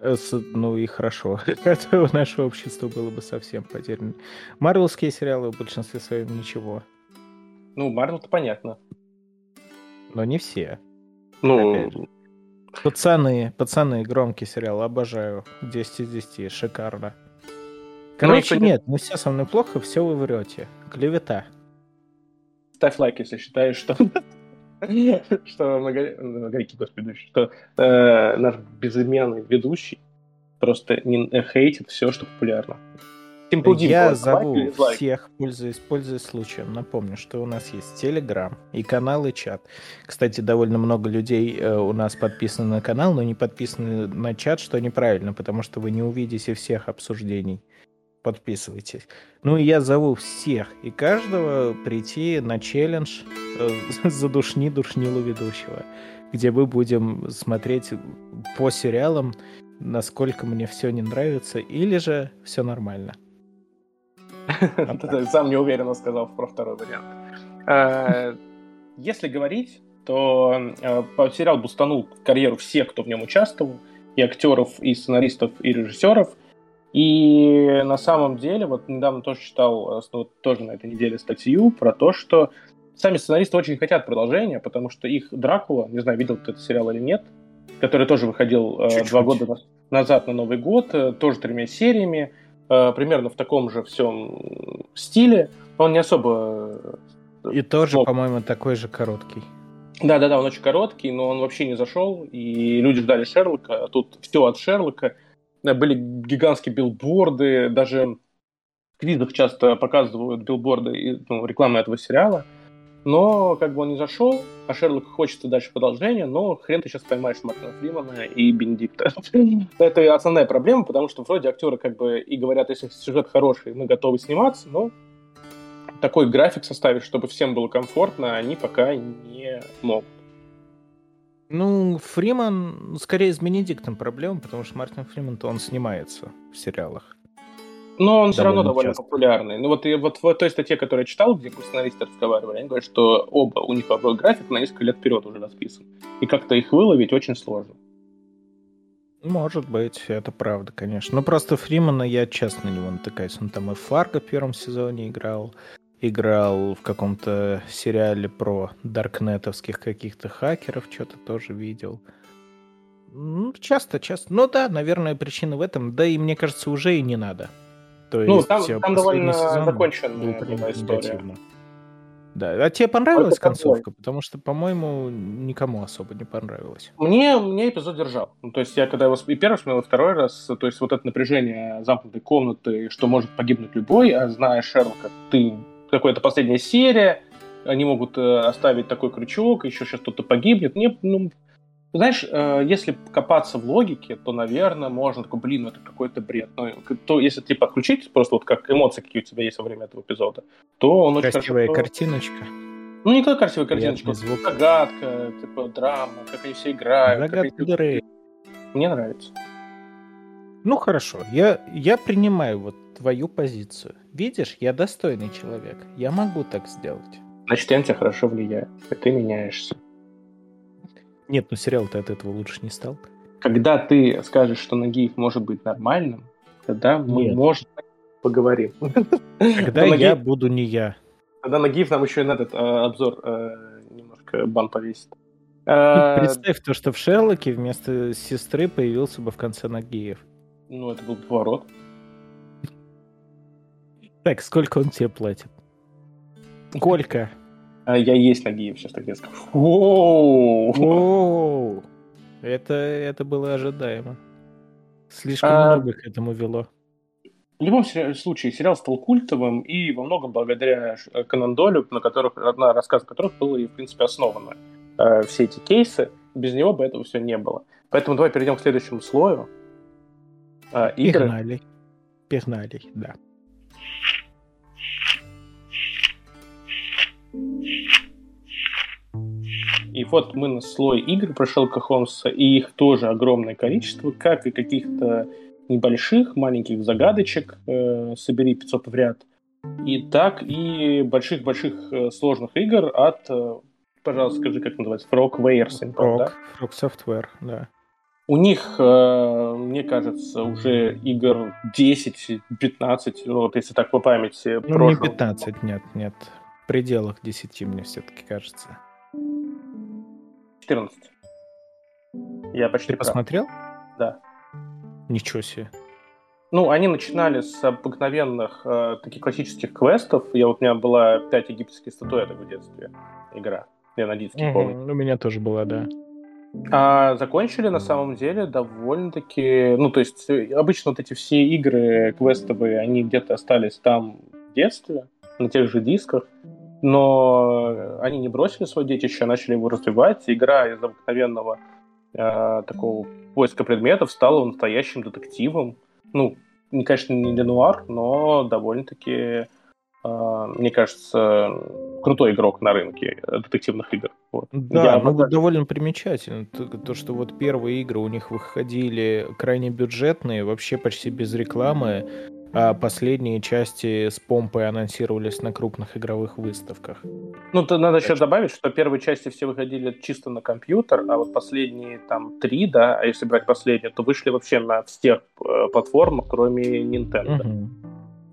Э, ну и хорошо. Это наше общество было бы совсем потеряно. Марвелские сериалы в большинстве своем ничего. Ну, Марвел-то понятно. Но не все. Ну... Пацаны, пацаны, громкий сериал, обожаю. 10 из 10, шикарно. Короче, ну, нет, не все со мной плохо, все вы врете. Клевета. Ставь лайк, если считаешь, что что Многорикий, господи, что э, наш безымянный ведущий просто не хейтит все, что популярно. Simple Я зову всех, пользуясь, пользуясь случаем, напомню, что у нас есть Телеграм и канал, и чат. Кстати, довольно много людей э, у нас подписаны на канал, но не подписаны на чат, что неправильно, потому что вы не увидите всех обсуждений подписывайтесь. Ну и я зову всех и каждого прийти на челлендж э, «Задушни душнилу ведущего», где мы будем смотреть по сериалам, насколько мне все не нравится, или же все нормально. Ты сам неуверенно сказал про второй вариант. Э, если говорить, то э, сериал бустанул карьеру всех, кто в нем участвовал, и актеров, и сценаристов, и режиссеров – И на самом деле, вот недавно тоже читал, ну, тоже на этой неделе статью про то, что сами сценаристы очень хотят продолжения, потому что их Дракула, не знаю, видел ты этот сериал или нет, который тоже выходил э, два года назад на Новый год, э, тоже тремя сериями, э, примерно в таком же всем стиле. Он не особо... Э, И тоже, мог... по-моему, такой же короткий. Да, да, да, он очень короткий, но он вообще не зашел, и люди ждали Шерлока, а тут все от Шерлока. Были гигантские билборды, даже в квизах часто показывают билборды, ну, рекламы этого сериала. Но как бы он не зашел, а Шерлоку хочется дальше продолжения, но хрен ты сейчас поймаешь Мартина Фримана и Бенедикта. Это основная проблема, потому что вроде актеры как бы и говорят, если сюжет хороший, мы готовы сниматься, но такой график составить, чтобы всем было комфортно, они пока не могут. Ну, Фриман скорее с Бенедиктом проблема, потому что Мартин Фриман-то он снимается в сериалах. Но он все равно довольно часто. популярный. Ну вот, и вот в той статье, которую я читал, где сценаристы разговаривали, они говорят, что оба, у них обоих график на несколько лет вперед уже расписан. И как-то их выловить очень сложно. Может быть, это правда, конечно. Но просто Фримана я часто на него натыкаюсь. Он там и в Фарго в первом сезоне играл, играл в каком-то сериале про даркнетовских каких-то хакеров, что-то тоже видел. Ну, часто, часто. Ну да, наверное, причина в этом. Да и мне кажется, уже и не надо. То ну, есть, там, все, там довольно законченная была история. Да. А тебе понравилась концовка? Такой. Потому что, по-моему, никому особо не понравилось. Мне, мне эпизод держал. Ну, то есть я когда его и первый смотрел, и второй раз, то есть вот это напряжение замкнутой комнаты, что может погибнуть любой, а зная Шерлока, ты какая-то последняя серия, они могут э, оставить такой крючок, еще сейчас кто-то погибнет. Мне, ну, знаешь, э, если копаться в логике, то, наверное, можно такой, блин, ну это какой-то бред. Но то, если типа отключить, просто вот как эмоции, какие у тебя есть во время этого эпизода, то он очень Красивая хорошо... картиночка. Ну, не только красивая картиночка, звук. загадка, типа драма, как они все играют. Загадка они... Мне нравится. Ну, хорошо. Я, я принимаю вот твою позицию. Видишь, я достойный человек. Я могу так сделать. Значит, я на тебя хорошо влияю. И ты меняешься. Нет, ну сериал-то от этого лучше не стал. Когда ты скажешь, что Нагиев может быть нормальным, тогда мы, Нет. может, поговорим. Когда я буду не я. Тогда Нагиев нам еще и на этот а, обзор а, немножко бан повесит. А, Представь то, что в Шерлоке вместо сестры появился бы в конце Нагиев. Ну, это был поворот. Так, сколько он тебе платит? Сколько? А я есть Нагиев сейчас так резко. Это, это было ожидаемо. Слишком а... много к этому вело. В любом случае, сериал стал культовым, и во многом благодаря Конан Долю, на которых, на рассказ которых было и, в принципе, основано э, все эти кейсы. Без него бы этого все не было. Поэтому давай перейдем к следующему слою. Э, игры. Пигнали. Пигнали, да. И вот мы на слой игр про Шелка Холмса, и их тоже огромное количество, как и каких-то небольших, маленьких загадочек, э, собери 500 в ряд, и так и больших-больших э, сложных игр от, э, пожалуйста, скажи, как называется, Frogware Frog, да? Frog Software, да. У них, э, мне кажется, уже игр 10-15, вот если так по памяти. Ну, прошлого. не 15, нет, нет. В пределах 10, мне все-таки кажется. 14. Я почти Ты прав. посмотрел? Да. Ничего себе. Ну, они начинали с обыкновенных э, таких классических квестов. Я вот у меня была 5 египетских статуэток в детстве. Игра. Я на диске угу, помню. У меня тоже была, да. А закончили на самом деле довольно-таки... Ну, то есть обычно вот эти все игры квестовые, они где-то остались там в детстве, на тех же дисках но они не бросили свое детище, а начали его развивать. Игра из обыкновенного э, такого поиска предметов стала настоящим детективом. Ну, не, конечно, не Ленуар, но довольно-таки, э, мне кажется, крутой игрок на рынке детективных игр. Вот. Да, Я ну, довольно примечательно. То, то, что вот первые игры у них выходили крайне бюджетные, вообще почти без рекламы а последние части с помпой анонсировались на крупных игровых выставках. Ну, то надо еще добавить, что первые части все выходили чисто на компьютер, а вот последние там три, да, а если брать последние, то вышли вообще на всех э, платформах, кроме Nintendo. Угу.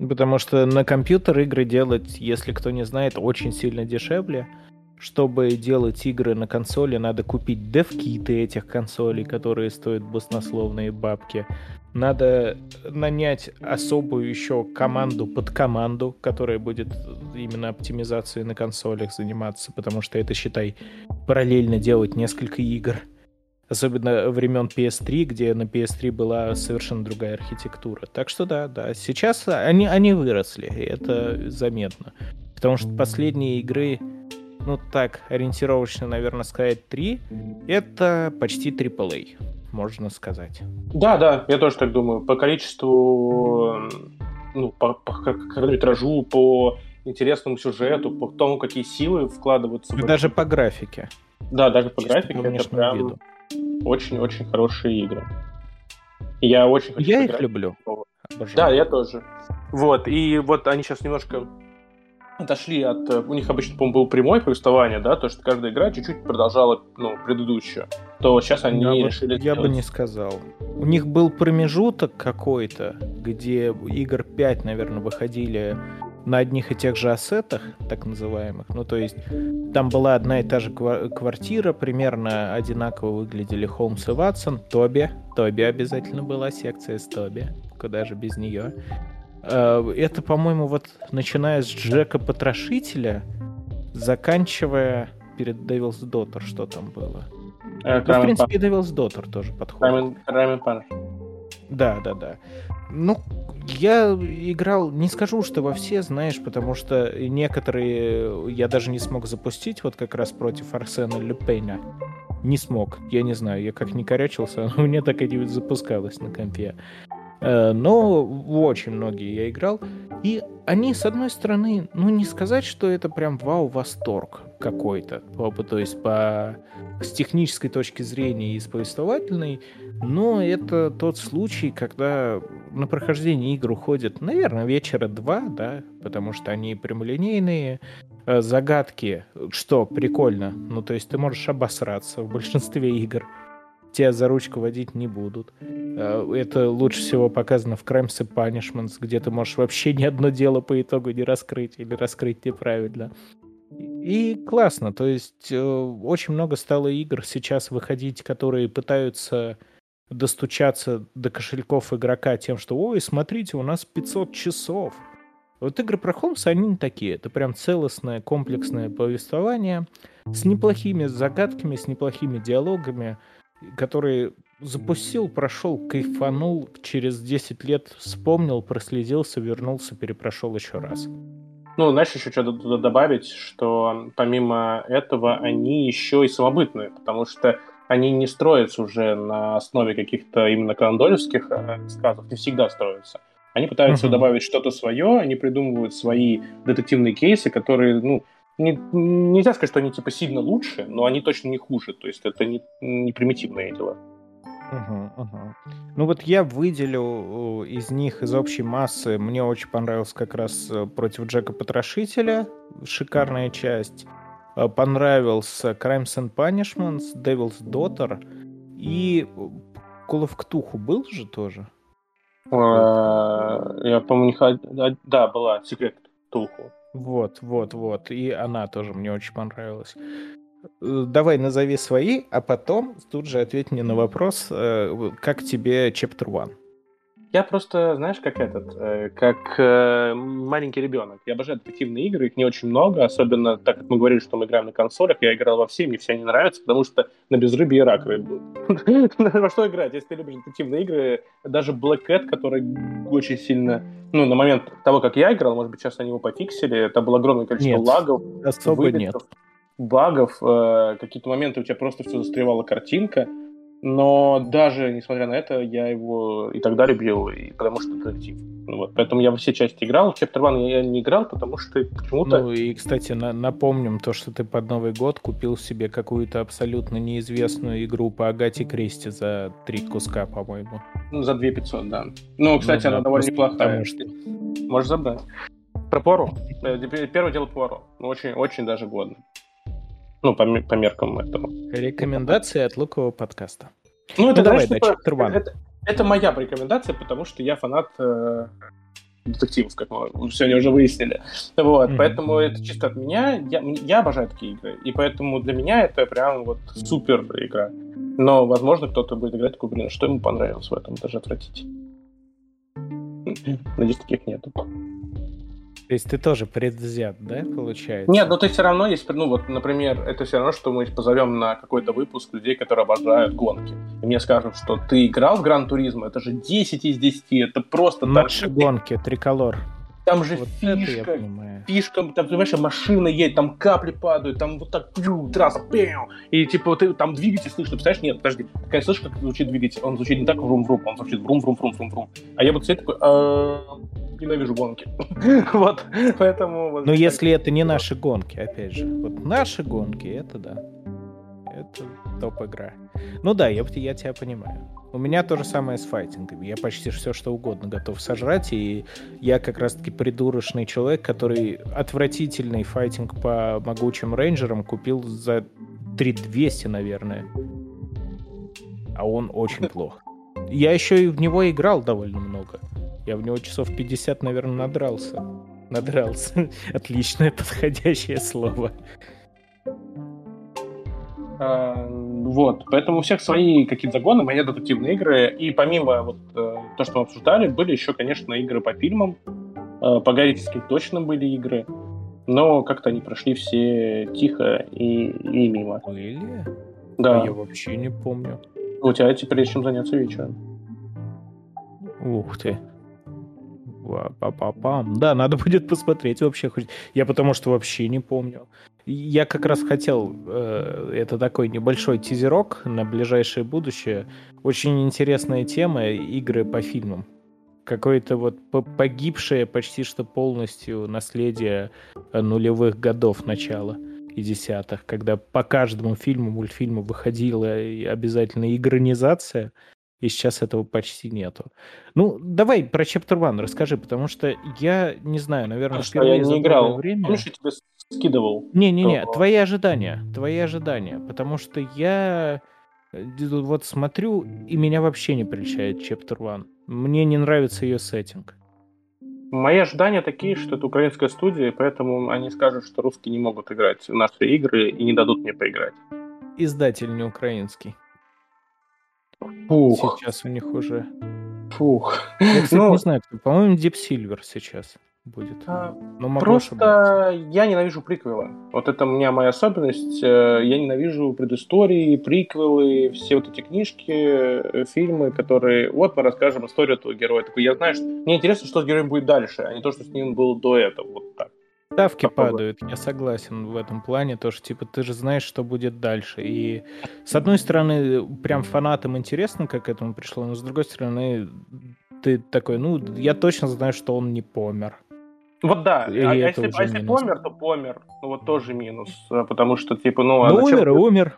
Потому что на компьютер игры делать, если кто не знает, очень сильно дешевле чтобы делать игры на консоли, надо купить девкиты этих консолей, которые стоят баснословные бабки. Надо нанять особую еще команду под команду, которая будет именно оптимизацией на консолях заниматься, потому что это, считай, параллельно делать несколько игр. Особенно времен PS3, где на PS3 была совершенно другая архитектура. Так что да, да, сейчас они, они выросли, и это заметно. Потому что последние игры ну так, ориентировочно, наверное, сказать 3, это почти AAA, можно сказать. Да, да, я тоже так думаю. По количеству, ну, по, по хронометражу, по интересному сюжету, по тому, какие силы вкладываются. И даже по графике. Да, даже по Чисто графике это прям очень-очень хорошие игры. Я очень хочу Я их люблю. Обожаю. Да, я тоже. Вот, и вот они сейчас немножко отошли от... Э, у них обычно, по-моему, было прямое повествование, да, то, что каждая игра чуть-чуть продолжала, ну, предыдущую. То сейчас они я решили... Бы, я бы не сказал. У них был промежуток какой-то, где игр 5, наверное, выходили на одних и тех же ассетах, так называемых. Ну, то есть там была одна и та же квартира, примерно одинаково выглядели Холмс и Ватсон, Тоби. Тоби обязательно была секция с Тоби. Куда же без нее? Э, это, по-моему, вот начиная с Джека Потрошителя, заканчивая перед Devil's Daughter, что там было. Э, ну, в принципе, Devil's Daughter тоже подходит. Раймен Да, да, да. Ну, я играл, не скажу, что во все, знаешь, потому что некоторые я даже не смог запустить, вот как раз против Арсена Люпейна. Не смог, я не знаю, я как не корячился, у меня так и запускалось на компе. Э, но в очень многие я играл. И они, с одной стороны, ну не сказать, что это прям вау-восторг какой-то, то есть по с технической точки зрения и с повествовательной, но это тот случай, когда на прохождение игр уходит, наверное, вечера два, да, потому что они прямолинейные, э, загадки, что прикольно, ну то есть ты можешь обосраться в большинстве игр, тебя за ручку водить не будут. Э, это лучше всего показано в Crimes and Punishments, где ты можешь вообще ни одно дело по итогу не раскрыть или раскрыть неправильно. И классно, то есть э, очень много стало игр сейчас выходить, которые пытаются достучаться до кошельков игрока тем, что «Ой, смотрите, у нас 500 часов». Вот игры про Холмса, они не такие. Это прям целостное, комплексное повествование с неплохими загадками, с неплохими диалогами, который запустил, прошел, кайфанул, через 10 лет вспомнил, проследился, вернулся, перепрошел еще раз. Ну, знаешь, еще что-то туда добавить, что помимо этого они еще и самобытные, потому что они не строятся уже на основе каких-то именно кандолевских э, сказов, не всегда строятся. Они пытаются uh-huh. добавить что-то свое, они придумывают свои детективные кейсы, которые, ну, не, нельзя сказать, что они типа сильно лучше, но они точно не хуже. То есть это не, не примитивные дела. Угу, угу. Ну вот я выделю из них, из общей массы, мне очень понравился как раз э, против Джека Потрошителя, шикарная часть. Э, понравился Crimes and Punishments, Devil's Daughter и Call of Cthulhu был же тоже? А, я помню, не ходил. Да, была Секрет Ктулху. Вот, вот, вот. И она тоже мне очень понравилась. Э, давай назови свои, а потом тут же ответь мне на вопрос, э, как тебе Chapter One. Я просто, знаешь, как этот, э, как э, маленький ребенок. Я обожаю детективные игры, их не очень много, особенно так как мы говорили, что мы играем на консолях. Я играл во все, мне все они нравятся, потому что на безрыбье рак рыбу. Во что играть? Если ты любишь детективные игры, даже Black Cat, который очень сильно... Ну, на момент того, как я играл, может быть, сейчас они его пофиксили, это было огромное количество нет, лагов. особо нет. Багов, э, какие-то моменты у тебя просто все застревала картинка, Но даже несмотря на это, я его и тогда любил, и потому что детектив. Ну, вот, поэтому я во все части играл. В Chapter One я не играл, потому что почему-то... Ну и, кстати, на напомним то, что ты под Новый год купил себе какую-то абсолютно неизвестную игру по Агате Кристи за три куска, по-моему. Ну, за 2 500, да. Ну, кстати, ну, она да, довольно неплохая. Что... Можешь забрать. Про Пуаро. Э, первое дело Пуаро. Ну, очень, очень даже годно. Ну, по, по меркам этого. Рекомендации от лукового подкаста. Ну, это, ну, давай, знаешь, да, типа, это, это моя рекомендация, потому что я фанат э, детективов, как мы сегодня уже выяснили. Вот, mm-hmm. поэтому это чисто от меня. Я, я обожаю такие игры, и поэтому для меня это прям вот супер игра. Но, возможно, кто-то будет играть такой, блин, что ему понравилось в этом, даже отвратительно. Надеюсь, таких нету. То есть ты тоже предвзят, да, получается? Нет, но ты все равно есть, ну вот, например, это все равно, что мы позовем на какой-то выпуск людей, которые обожают гонки. И мне скажут, что ты играл в Гран Туризм, это же 10 из 10, это просто... Наши так... гонки, триколор. Там же вот фишка, фишка, там, понимаешь, машина едет, там капли падают, там вот так, пью, трасса, пью, и типа ты, там двигатель слышно, представляешь, нет, подожди, такая слышишь, как звучит двигатель, он звучит не так врум-врум, он звучит врум-врум-врум-врум-врум, а я вот сидеть такой, ненавижу гонки. вот, поэтому... Ну, если это не наши гонки, опять же. Вот наши гонки, это да. Это топ-игра. Ну да, я тебя понимаю. У меня то же самое с файтингами. Я почти все, что угодно готов сожрать, и я как раз-таки придурочный человек, который отвратительный файтинг по могучим рейнджерам купил за 3200, наверное. А он очень плох. Я еще и в него играл довольно много. Я в него часов 50, наверное, надрался. Надрался. Отличное подходящее слово. А, вот, поэтому у всех свои какие-то загоны, мои детективные игры. И помимо вот э, то, что мы обсуждали, были еще, конечно, игры по фильмам. Э, по Горительским точно были игры. Но как-то они прошли все тихо и, и мимо. Были? Да. А я вообще не помню. У тебя теперь есть чем заняться вечером. Ух ты. Па-па-пам. Да, надо будет посмотреть вообще. Я потому что вообще не помню. Я как раз хотел, э, это такой небольшой тизерок на ближайшее будущее. Очень интересная тема игры по фильмам. Какое-то вот погибшее почти что полностью наследие нулевых годов начала и десятых, когда по каждому фильму, мультфильму выходила обязательно игронизация, и сейчас этого почти нету. Ну, давай про Chapter One расскажи, потому что я не знаю, наверное, а впервые я не играл. время... Помнишь, я тебе скидывал? Не-не-не, то... твои ожидания, твои ожидания, потому что я э, вот смотрю, и меня вообще не прельщает Chapter One. Мне не нравится ее сеттинг. Мои ожидания такие, что это украинская студия, и поэтому они скажут, что русские не могут играть в наши игры и не дадут мне поиграть. Издатель не украинский. Фух. Сейчас у них уже. Фух. Я, кстати, ну, не знаю, кто. По-моему, Deep Silver сейчас будет. А, Но просто ошибаться. я ненавижу приквелы. Вот это у меня моя особенность. Э, я ненавижу предыстории, приквелы, все вот эти книжки, э, фильмы, которые... Вот мы расскажем историю этого героя. Такой, я знаю, что... Мне интересно, что с героем будет дальше, а не то, что с ним было до этого. Вот так. Ставки падают, я согласен в этом плане, то что типа ты же знаешь, что будет дальше. И с одной стороны, прям фанатам интересно, как к этому пришло, но с другой стороны, ты такой, ну, я точно знаю, что он не помер. Вот да, и а, если, а если помер, то помер. Ну вот тоже минус, э, потому что типа, ну... А ну умер и умер.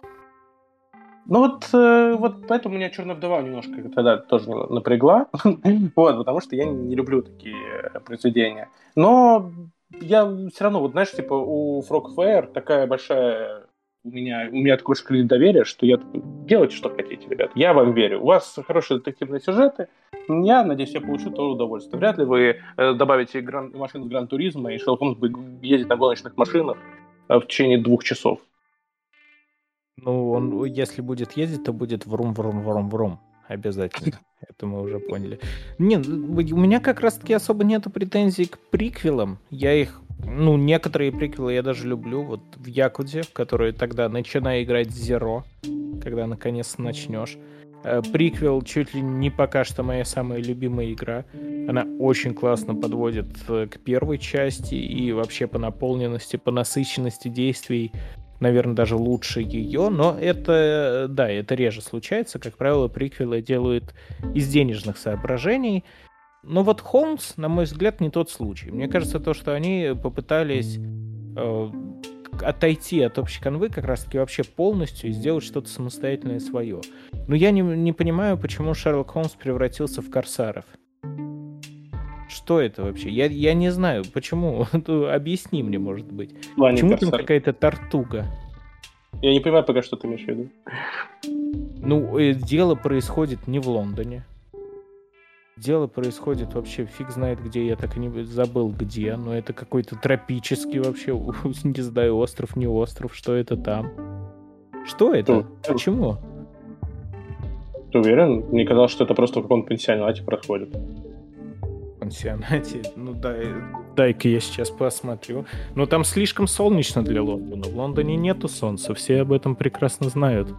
Ну вот, э, вот поэтому меня черная вдова немножко тогда тоже напрягла. вот, потому что я не люблю такие э, произведения. Но я все равно, вот знаешь, типа у Frog Fair такая большая у меня, у меня такой шкалит доверия, что я такой, делайте, что хотите, ребят. Я вам верю. У вас хорошие детективные сюжеты. Я, надеюсь, я получу то удовольствие. Вряд ли вы э, добавите гран, машину Гран Туризма, и Шерлок Холмс будет ездить на гоночных машинах э, в течение двух часов. Ну, он, если будет ездить, то будет врум-врум-врум-врум. Обязательно. Это мы уже поняли. Не, у меня как раз-таки особо нету претензий к приквелам. Я их, ну, некоторые приквелы я даже люблю. Вот в Якуде, в которой тогда начинаю играть Zero, когда наконец начнешь. Э, приквел чуть ли не пока что моя самая любимая игра. Она очень классно подводит э, к первой части и вообще по наполненности, по насыщенности действий наверное, даже лучше ее, но это, да, это реже случается. Как правило, приквелы делают из денежных соображений. Но вот Холмс, на мой взгляд, не тот случай. Мне кажется, то, что они попытались э, отойти от общей канвы как раз-таки вообще полностью и сделать что-то самостоятельное свое. Но я не, не понимаю, почему Шерлок Холмс превратился в корсаров. Что это вообще? Я, я не знаю, почему. Объясни мне, может быть. Плане почему корсар. там какая-то тортуга? Я не понимаю пока, что ты имеешь в виду. Ну, э, дело происходит не в Лондоне. Дело происходит вообще фиг знает где, я так и не забыл где, но это какой-то тропический вообще, не знаю, остров, не остров, что это там. Что это? Ты, Почему? Ты уверен? Мне казалось, что это просто в каком-то пансионате происходит. Пансионате? Ну дай, дай-ка я сейчас посмотрю. Ну там слишком солнечно для Лондона. В Лондоне нету солнца, все об этом прекрасно знают.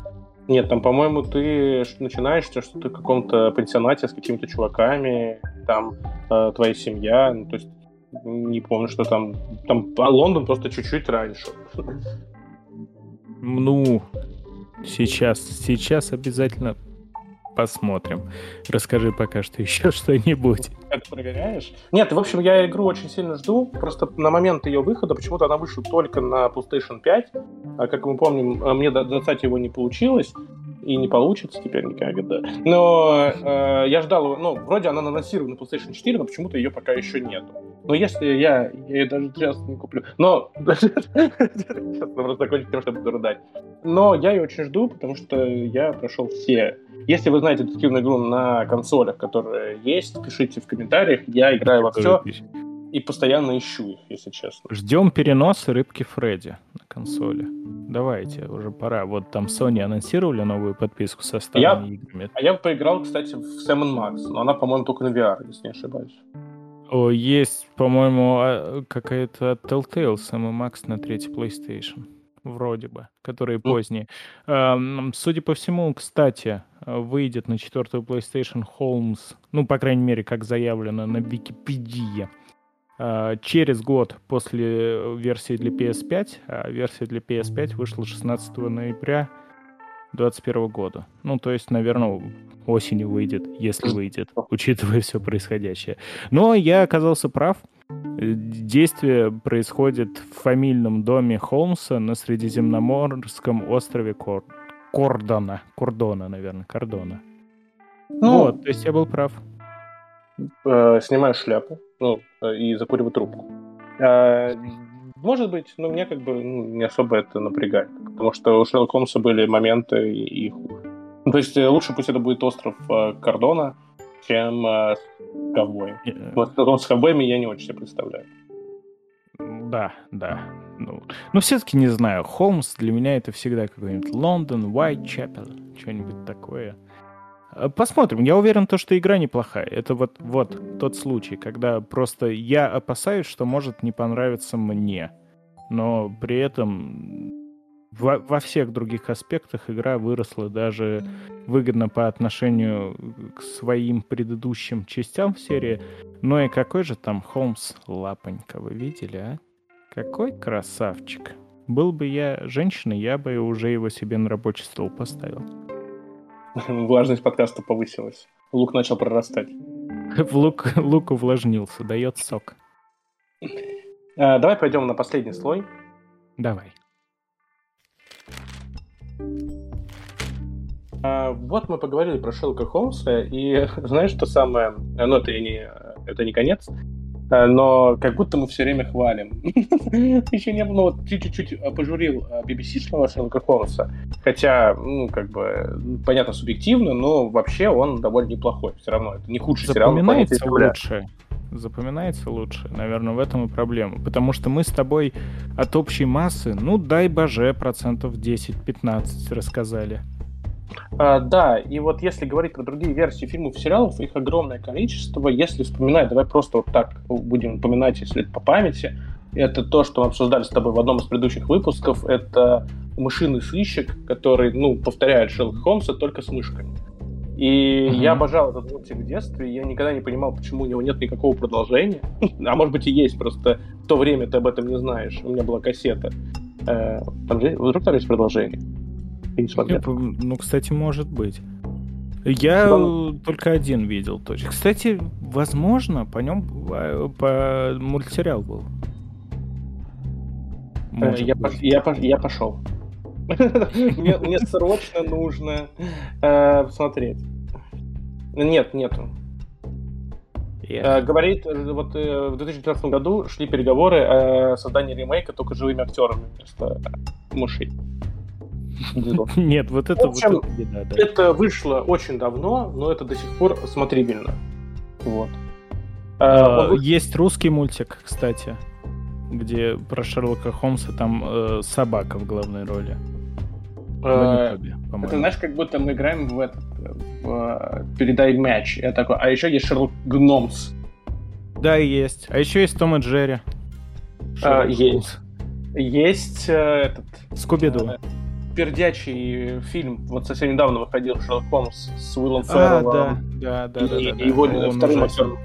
Нет, там, по-моему, ты начинаешь, что ты в каком-то пансионате с какими-то чуваками, там э, твоя семья, ну, то есть не помню, что там, там а Лондон просто чуть-чуть раньше. Ну, сейчас, сейчас обязательно посмотрим. Расскажи пока что еще что-нибудь. Это проверяешь? Нет, в общем, я игру очень сильно жду. Просто на момент ее выхода почему-то она вышла только на PlayStation 5. А как мы помним, а, мне достать его не получилось. И не получится теперь никогда. Но э, я ждал, ну, вроде она анонсирована на PlayStation 4, но почему-то ее пока еще нет. Но если я, я ее даже сейчас не куплю. Но сейчас просто закончить тем, что буду рыдать. Но я ее очень жду, потому что я прошел все если вы знаете детективную игру на консолях, которые есть, пишите в комментариях. Я играю во все и постоянно ищу их, если честно. Ждем переноса рыбки Фредди консоли. Давайте, уже пора. Вот там Sony анонсировали новую подписку со старыми я, играми. А я поиграл, кстати, в Sam Max, но она, по-моему, только на VR, если не ошибаюсь. О, есть, по-моему, а, какая-то Telltale Sam Max на третий PlayStation вроде бы, которые поздние. Судя по всему, кстати, выйдет на четвертую PlayStation Holmes, ну, по крайней мере, как заявлено на Википедии, через год после версии для PS5, а версия для PS5 вышла 16 ноября 2021 года. Ну, то есть, наверное, осенью выйдет, если выйдет, учитывая все происходящее. Но я оказался прав. Действие происходит в фамильном доме Холмса на Средиземноморском острове Кор... Кордона. Кордона, наверное, Кордона. Ну, вот, то есть я был прав. Э, снимаю шляпу, ну, э, и закуриваю трубку. Э, может быть, но мне как бы ну, не особо это напрягает, потому что у Шерлока Холмса были моменты и, и хуже. Ну, то есть лучше пусть это будет остров Кордона, чем э, с ковбоем. Yeah. Вот потом с ковбоями я не очень себе представляю. Да, да. Ну, но все-таки не знаю. Холмс для меня это всегда какой-нибудь Лондон, Уайтчепел, что-нибудь такое. Э, посмотрим. Я уверен, то, что игра неплохая. Это вот, вот тот случай, когда просто я опасаюсь, что может не понравиться мне. Но при этом во, во всех других аспектах игра выросла даже выгодно по отношению к своим предыдущим частям в серии. Ну и какой же там Холмс лапонька, вы видели, а? Какой красавчик. Был бы я женщиной, я бы уже его себе на рабочий стол поставил. Влажность подкаста повысилась. Лук начал прорастать. Лук, лук увлажнился, дает сок. А, давай пойдем на последний слой. Давай. А, вот мы поговорили про Шерлока Холмса, и знаешь, что самое... Ну, это не, это не конец, но как будто мы все время хвалим. Еще не было, ну, вот чуть-чуть пожурил BBC-шного Шерлока Холмса, хотя, ну, как бы, понятно, субъективно, но вообще он довольно неплохой, все равно, это не худший сериал. Запоминается лучше запоминается лучше. Наверное, в этом и проблема. Потому что мы с тобой от общей массы, ну, дай боже, процентов 10-15 рассказали. А, да, и вот если говорить про другие версии фильмов и сериалов, их огромное количество. Если вспоминать, давай просто вот так будем упоминать, если это по памяти, это то, что мы обсуждали с тобой в одном из предыдущих выпусков, это мышиный сыщик, который, ну, повторяет Шерлока Холмса только с мышками. И mm-hmm. я обожал этот мультик в детстве, я никогда не понимал, почему у него нет никакого продолжения. а может быть и есть, просто в то время ты об этом не знаешь. У меня была кассета. Э, там же, вдруг там есть продолжение? Я. Ну, кстати, может быть. Я Что? только один видел точно. Кстати, возможно, по нем по мультсериал был. Может я, по, я, по, я пошел. мне, мне срочно нужно э, посмотреть. Нет, нету. Yeah. Э, говорит, вот э, в 2015 году шли переговоры о создании ремейка только живыми актерами вместо мышей. Нет, вот это, в общем, вот это, беда, да. это вышло очень давно, но это до сих пор смотрибельно. Вот. А, а, есть русский мультик, кстати, где про Шерлока Холмса там э, собака в главной роли. А, это знаешь, как будто мы играем в этот в, передай мяч. Я такой, а еще есть Шерлок Гномс. Да, есть. А еще есть Том и Джерри. А, есть. Есть э, этот... Скуби-Ду. Э, пердячий фильм, вот совсем недавно выходил Шерлок Холмс с Уиллом Ферреллом. А, да, да, да. И, да, да, его да, вторым актером,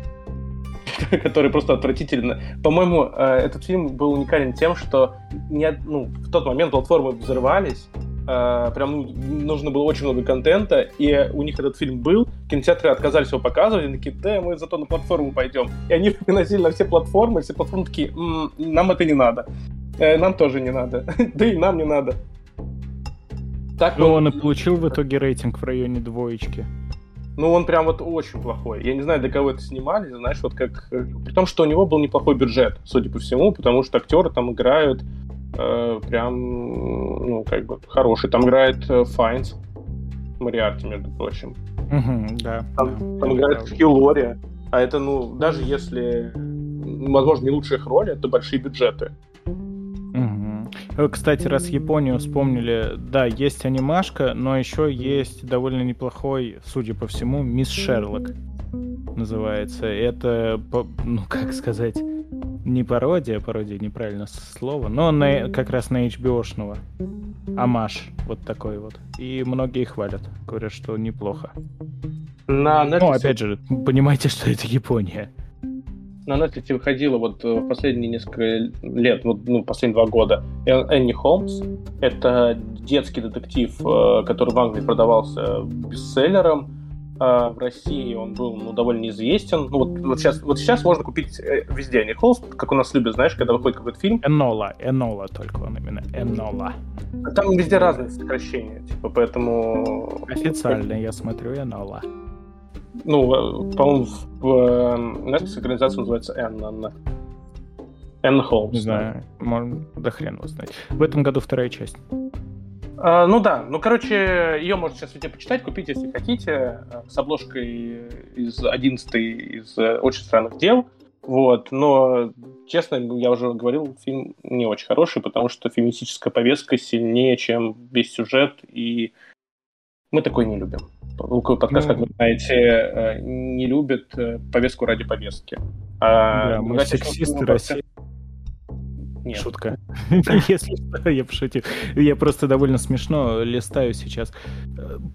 который просто отвратительно. По-моему, э, этот фильм был уникален тем, что не, ну, в тот момент платформы взрывались, э, прям ну, нужно было очень много контента, и у них этот фильм был, кинотеатры отказались его показывать, они такие, да, мы зато на платформу пойдем. И они выносили на все платформы, все платформы такие, нам это не надо. Э, нам тоже не надо. да и нам не надо. Так ну, он... он и получил в итоге рейтинг в районе двоечки. Ну, он прям вот очень плохой. Я не знаю, для кого это снимали, знаешь, вот как... При том, что у него был неплохой бюджет, судя по всему, потому что актеры там играют э, прям, ну, как бы, хороший. Там играет э, Файнс, Мариарти, между прочим. Угу, да. Там, там играет Хью А это, ну, даже если, возможно, не лучшая их роль, это большие бюджеты. Э, кстати, раз Японию вспомнили, да, есть анимашка, но еще есть довольно неплохой, судя по всему, Мисс Шерлок называется. Это, ну, как сказать, не пародия, пародия неправильно слово, но на, как раз на HBO-шного. Амаш, вот такой вот. И многие хвалят, говорят, что неплохо. На Netflix... Ну, опять же, понимаете, что это Япония на Netflix выходила вот э, в последние несколько лет, вот, ну, последние два года, Энни Холмс. Это детский детектив, э, который в Англии продавался бестселлером. А в России он был ну, довольно известен. Ну, вот, вот, сейчас, вот сейчас можно купить э, везде Энни Холмс, как у нас любят, знаешь, когда выходит какой-то фильм. Энола, Энола только он именно, Энола. Там везде разные сокращения, типа, поэтому... Официально я смотрю Энола ну, по-моему, в э, Netflix экранизация называется Энн. Энн Холмс. Не знаю, можно, да хрен его знать. В этом году вторая часть. А, ну да, ну короче, ее можно сейчас везде почитать, купить, если хотите, э, с обложкой из 11 из э, «Очень странных дел». Вот, но, честно, я уже говорил, фильм не очень хороший, потому что феминистическая повестка сильнее, чем весь сюжет, и мы такой не любим. Луковый подкаст, ну, как вы знаете, э, не любит э, повестку ради повестки. А, да, мы сексисты России. Нет. Шутка. Если что, я пошутил. Я просто довольно смешно листаю сейчас.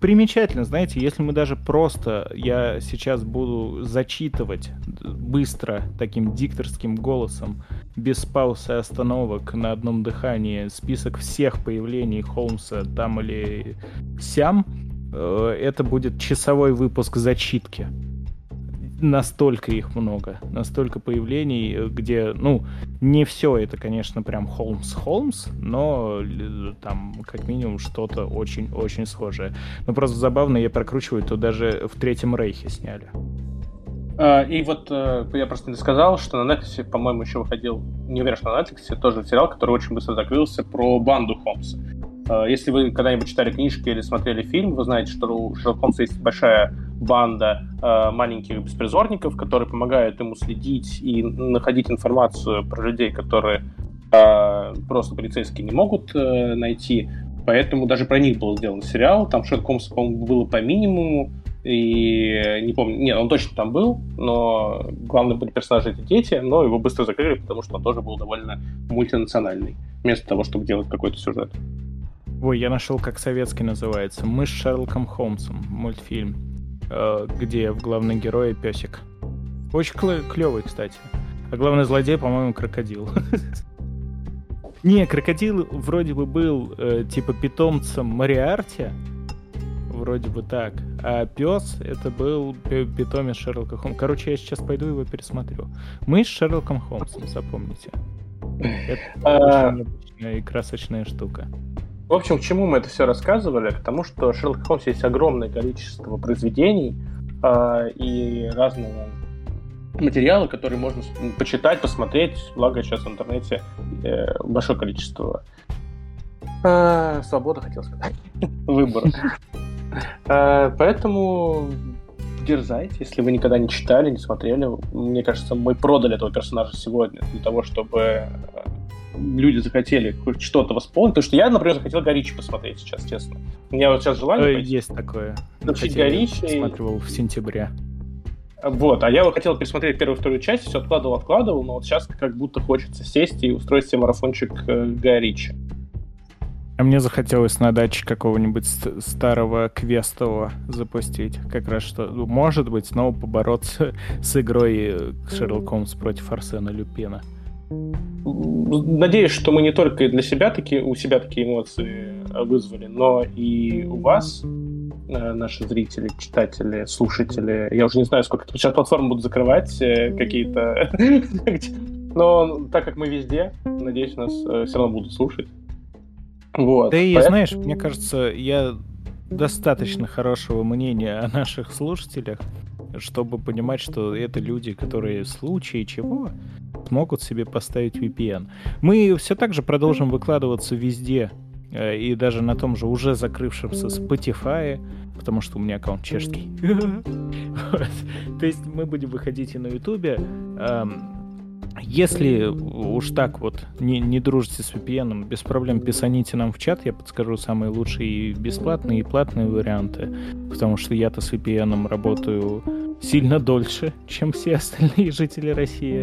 Примечательно, знаете, если мы даже просто, я сейчас буду зачитывать быстро таким дикторским голосом, без пауз и остановок на одном дыхании список всех появлений Холмса там или сям, э, это будет часовой выпуск зачитки настолько их много, настолько появлений, где, ну, не все это, конечно, прям Холмс-Холмс, но там как минимум что-то очень-очень схожее. Но просто забавно, я прокручиваю, то даже в Третьем Рейхе сняли. А, и вот э, я просто не сказал, что на Netflix, по-моему, еще выходил, не уверен, что на Netflix, тоже сериал, который очень быстро закрылся, про банду Холмса. А, если вы когда-нибудь читали книжки или смотрели фильм, вы знаете, что у Шерлока Холмса есть большая банда э, маленьких беспризорников, которые помогают ему следить и находить информацию про людей, которые э, просто полицейские не могут э, найти. Поэтому даже про них был сделан сериал. Там Шерлок Холмс, по-моему, было по минимуму. И не помню, нет, он точно там был, но главные были персонажи эти дети, но его быстро закрыли, потому что он тоже был довольно мультинациональный, вместо того, чтобы делать какой-то сюжет. Ой, я нашел, как советский называется. Мы с Шерлоком Холмсом. Мультфильм. Э, где в главном герое песик. Очень клевый, кстати. А главный злодей, по-моему, крокодил. Не, крокодил вроде бы был э, типа питомцем Мариарти, вроде бы так. А пес это был питомец Шерлока Холмса. Короче, я сейчас пойду его пересмотрю. Мы с Шерлоком Холмсом, запомните. Это а, очень необычная и красочная штука. В общем, к чему мы это все рассказывали? К тому, что в Шерлоке Холмсе есть огромное количество произведений э, и разного материала, которые можно почитать, посмотреть. Благо сейчас в интернете э, большое количество э, свободы, хотел сказать, выбора. Э, поэтому дерзайте, если вы никогда не читали, не смотрели. Мне кажется, мы продали этого персонажа сегодня для того, чтобы люди захотели что-то восполнить. Потому что я, например, захотел Горичи посмотреть сейчас, честно. У меня вот сейчас желание... Пойти. Есть такое. Включить Горичи. Смотрел в сентябре. Вот, а я вот хотел пересмотреть первую и вторую часть, все откладывал, откладывал, но вот сейчас как будто хочется сесть и устроить себе марафончик э, Горичи. А мне захотелось на даче какого-нибудь старого квестового запустить. Как раз что, ну, может быть, снова побороться с игрой э, Шерлок Холмс против Арсена Люпена. Надеюсь, что мы не только для себя такие, у себя такие эмоции вызвали, но и у вас, э, наши зрители, читатели, слушатели. Я уже не знаю, сколько сейчас платформы будут закрывать э, какие-то. Но так как мы везде, надеюсь, нас все равно будут слушать. Вот. Да и, знаешь, мне кажется, я достаточно хорошего мнения о наших слушателях, чтобы понимать, что это люди, которые в случае чего смогут себе поставить VPN. Мы все так же продолжим выкладываться везде, э, и даже на том же уже закрывшемся Spotify, потому что у меня аккаунт чешский. То есть мы будем выходить и на YouTube. Если уж так вот не, не дружите с VPN, без проблем писаните нам в чат, я подскажу самые лучшие и бесплатные, и платные варианты, потому что я-то с VPN работаю сильно дольше, чем все остальные жители России,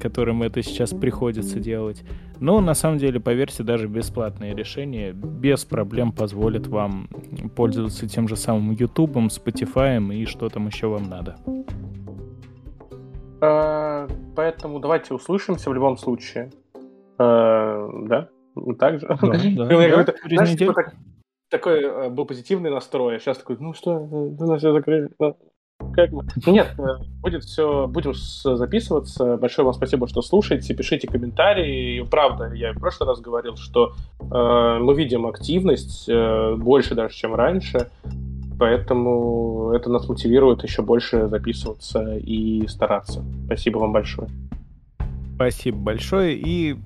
которым это сейчас приходится делать. Но на самом деле, поверьте, даже бесплатные решения без проблем позволят вам пользоваться тем же самым YouTube, Spotify и что там еще вам надо. А, поэтому давайте услышимся в любом случае. А, да? Так же? Знаешь, типа, так, такой э, был позитивный настрой, а сейчас такой, ну что, у нас все закрыли. Как нет, э, будет все, будем записываться. Большое вам спасибо, что слушаете, пишите комментарии. Правда, я в прошлый раз говорил, что э, мы видим активность э, больше даже, чем раньше. Поэтому это нас мотивирует еще больше записываться и стараться. Спасибо вам большое. Спасибо большое. И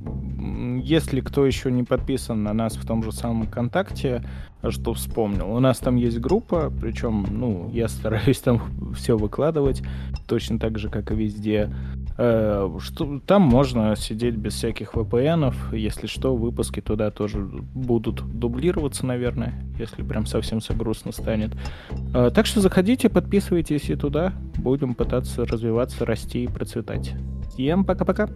если кто еще не подписан на нас в том же самом ВКонтакте, что вспомнил, у нас там есть группа, причем, ну, я стараюсь там все выкладывать, точно так же, как и везде. Э, что, там можно сидеть без всяких VPN, если что, выпуски туда тоже будут дублироваться, наверное, если прям совсем все станет. Э, так что заходите, подписывайтесь и туда. Будем пытаться развиваться, расти и процветать. Всем пока-пока.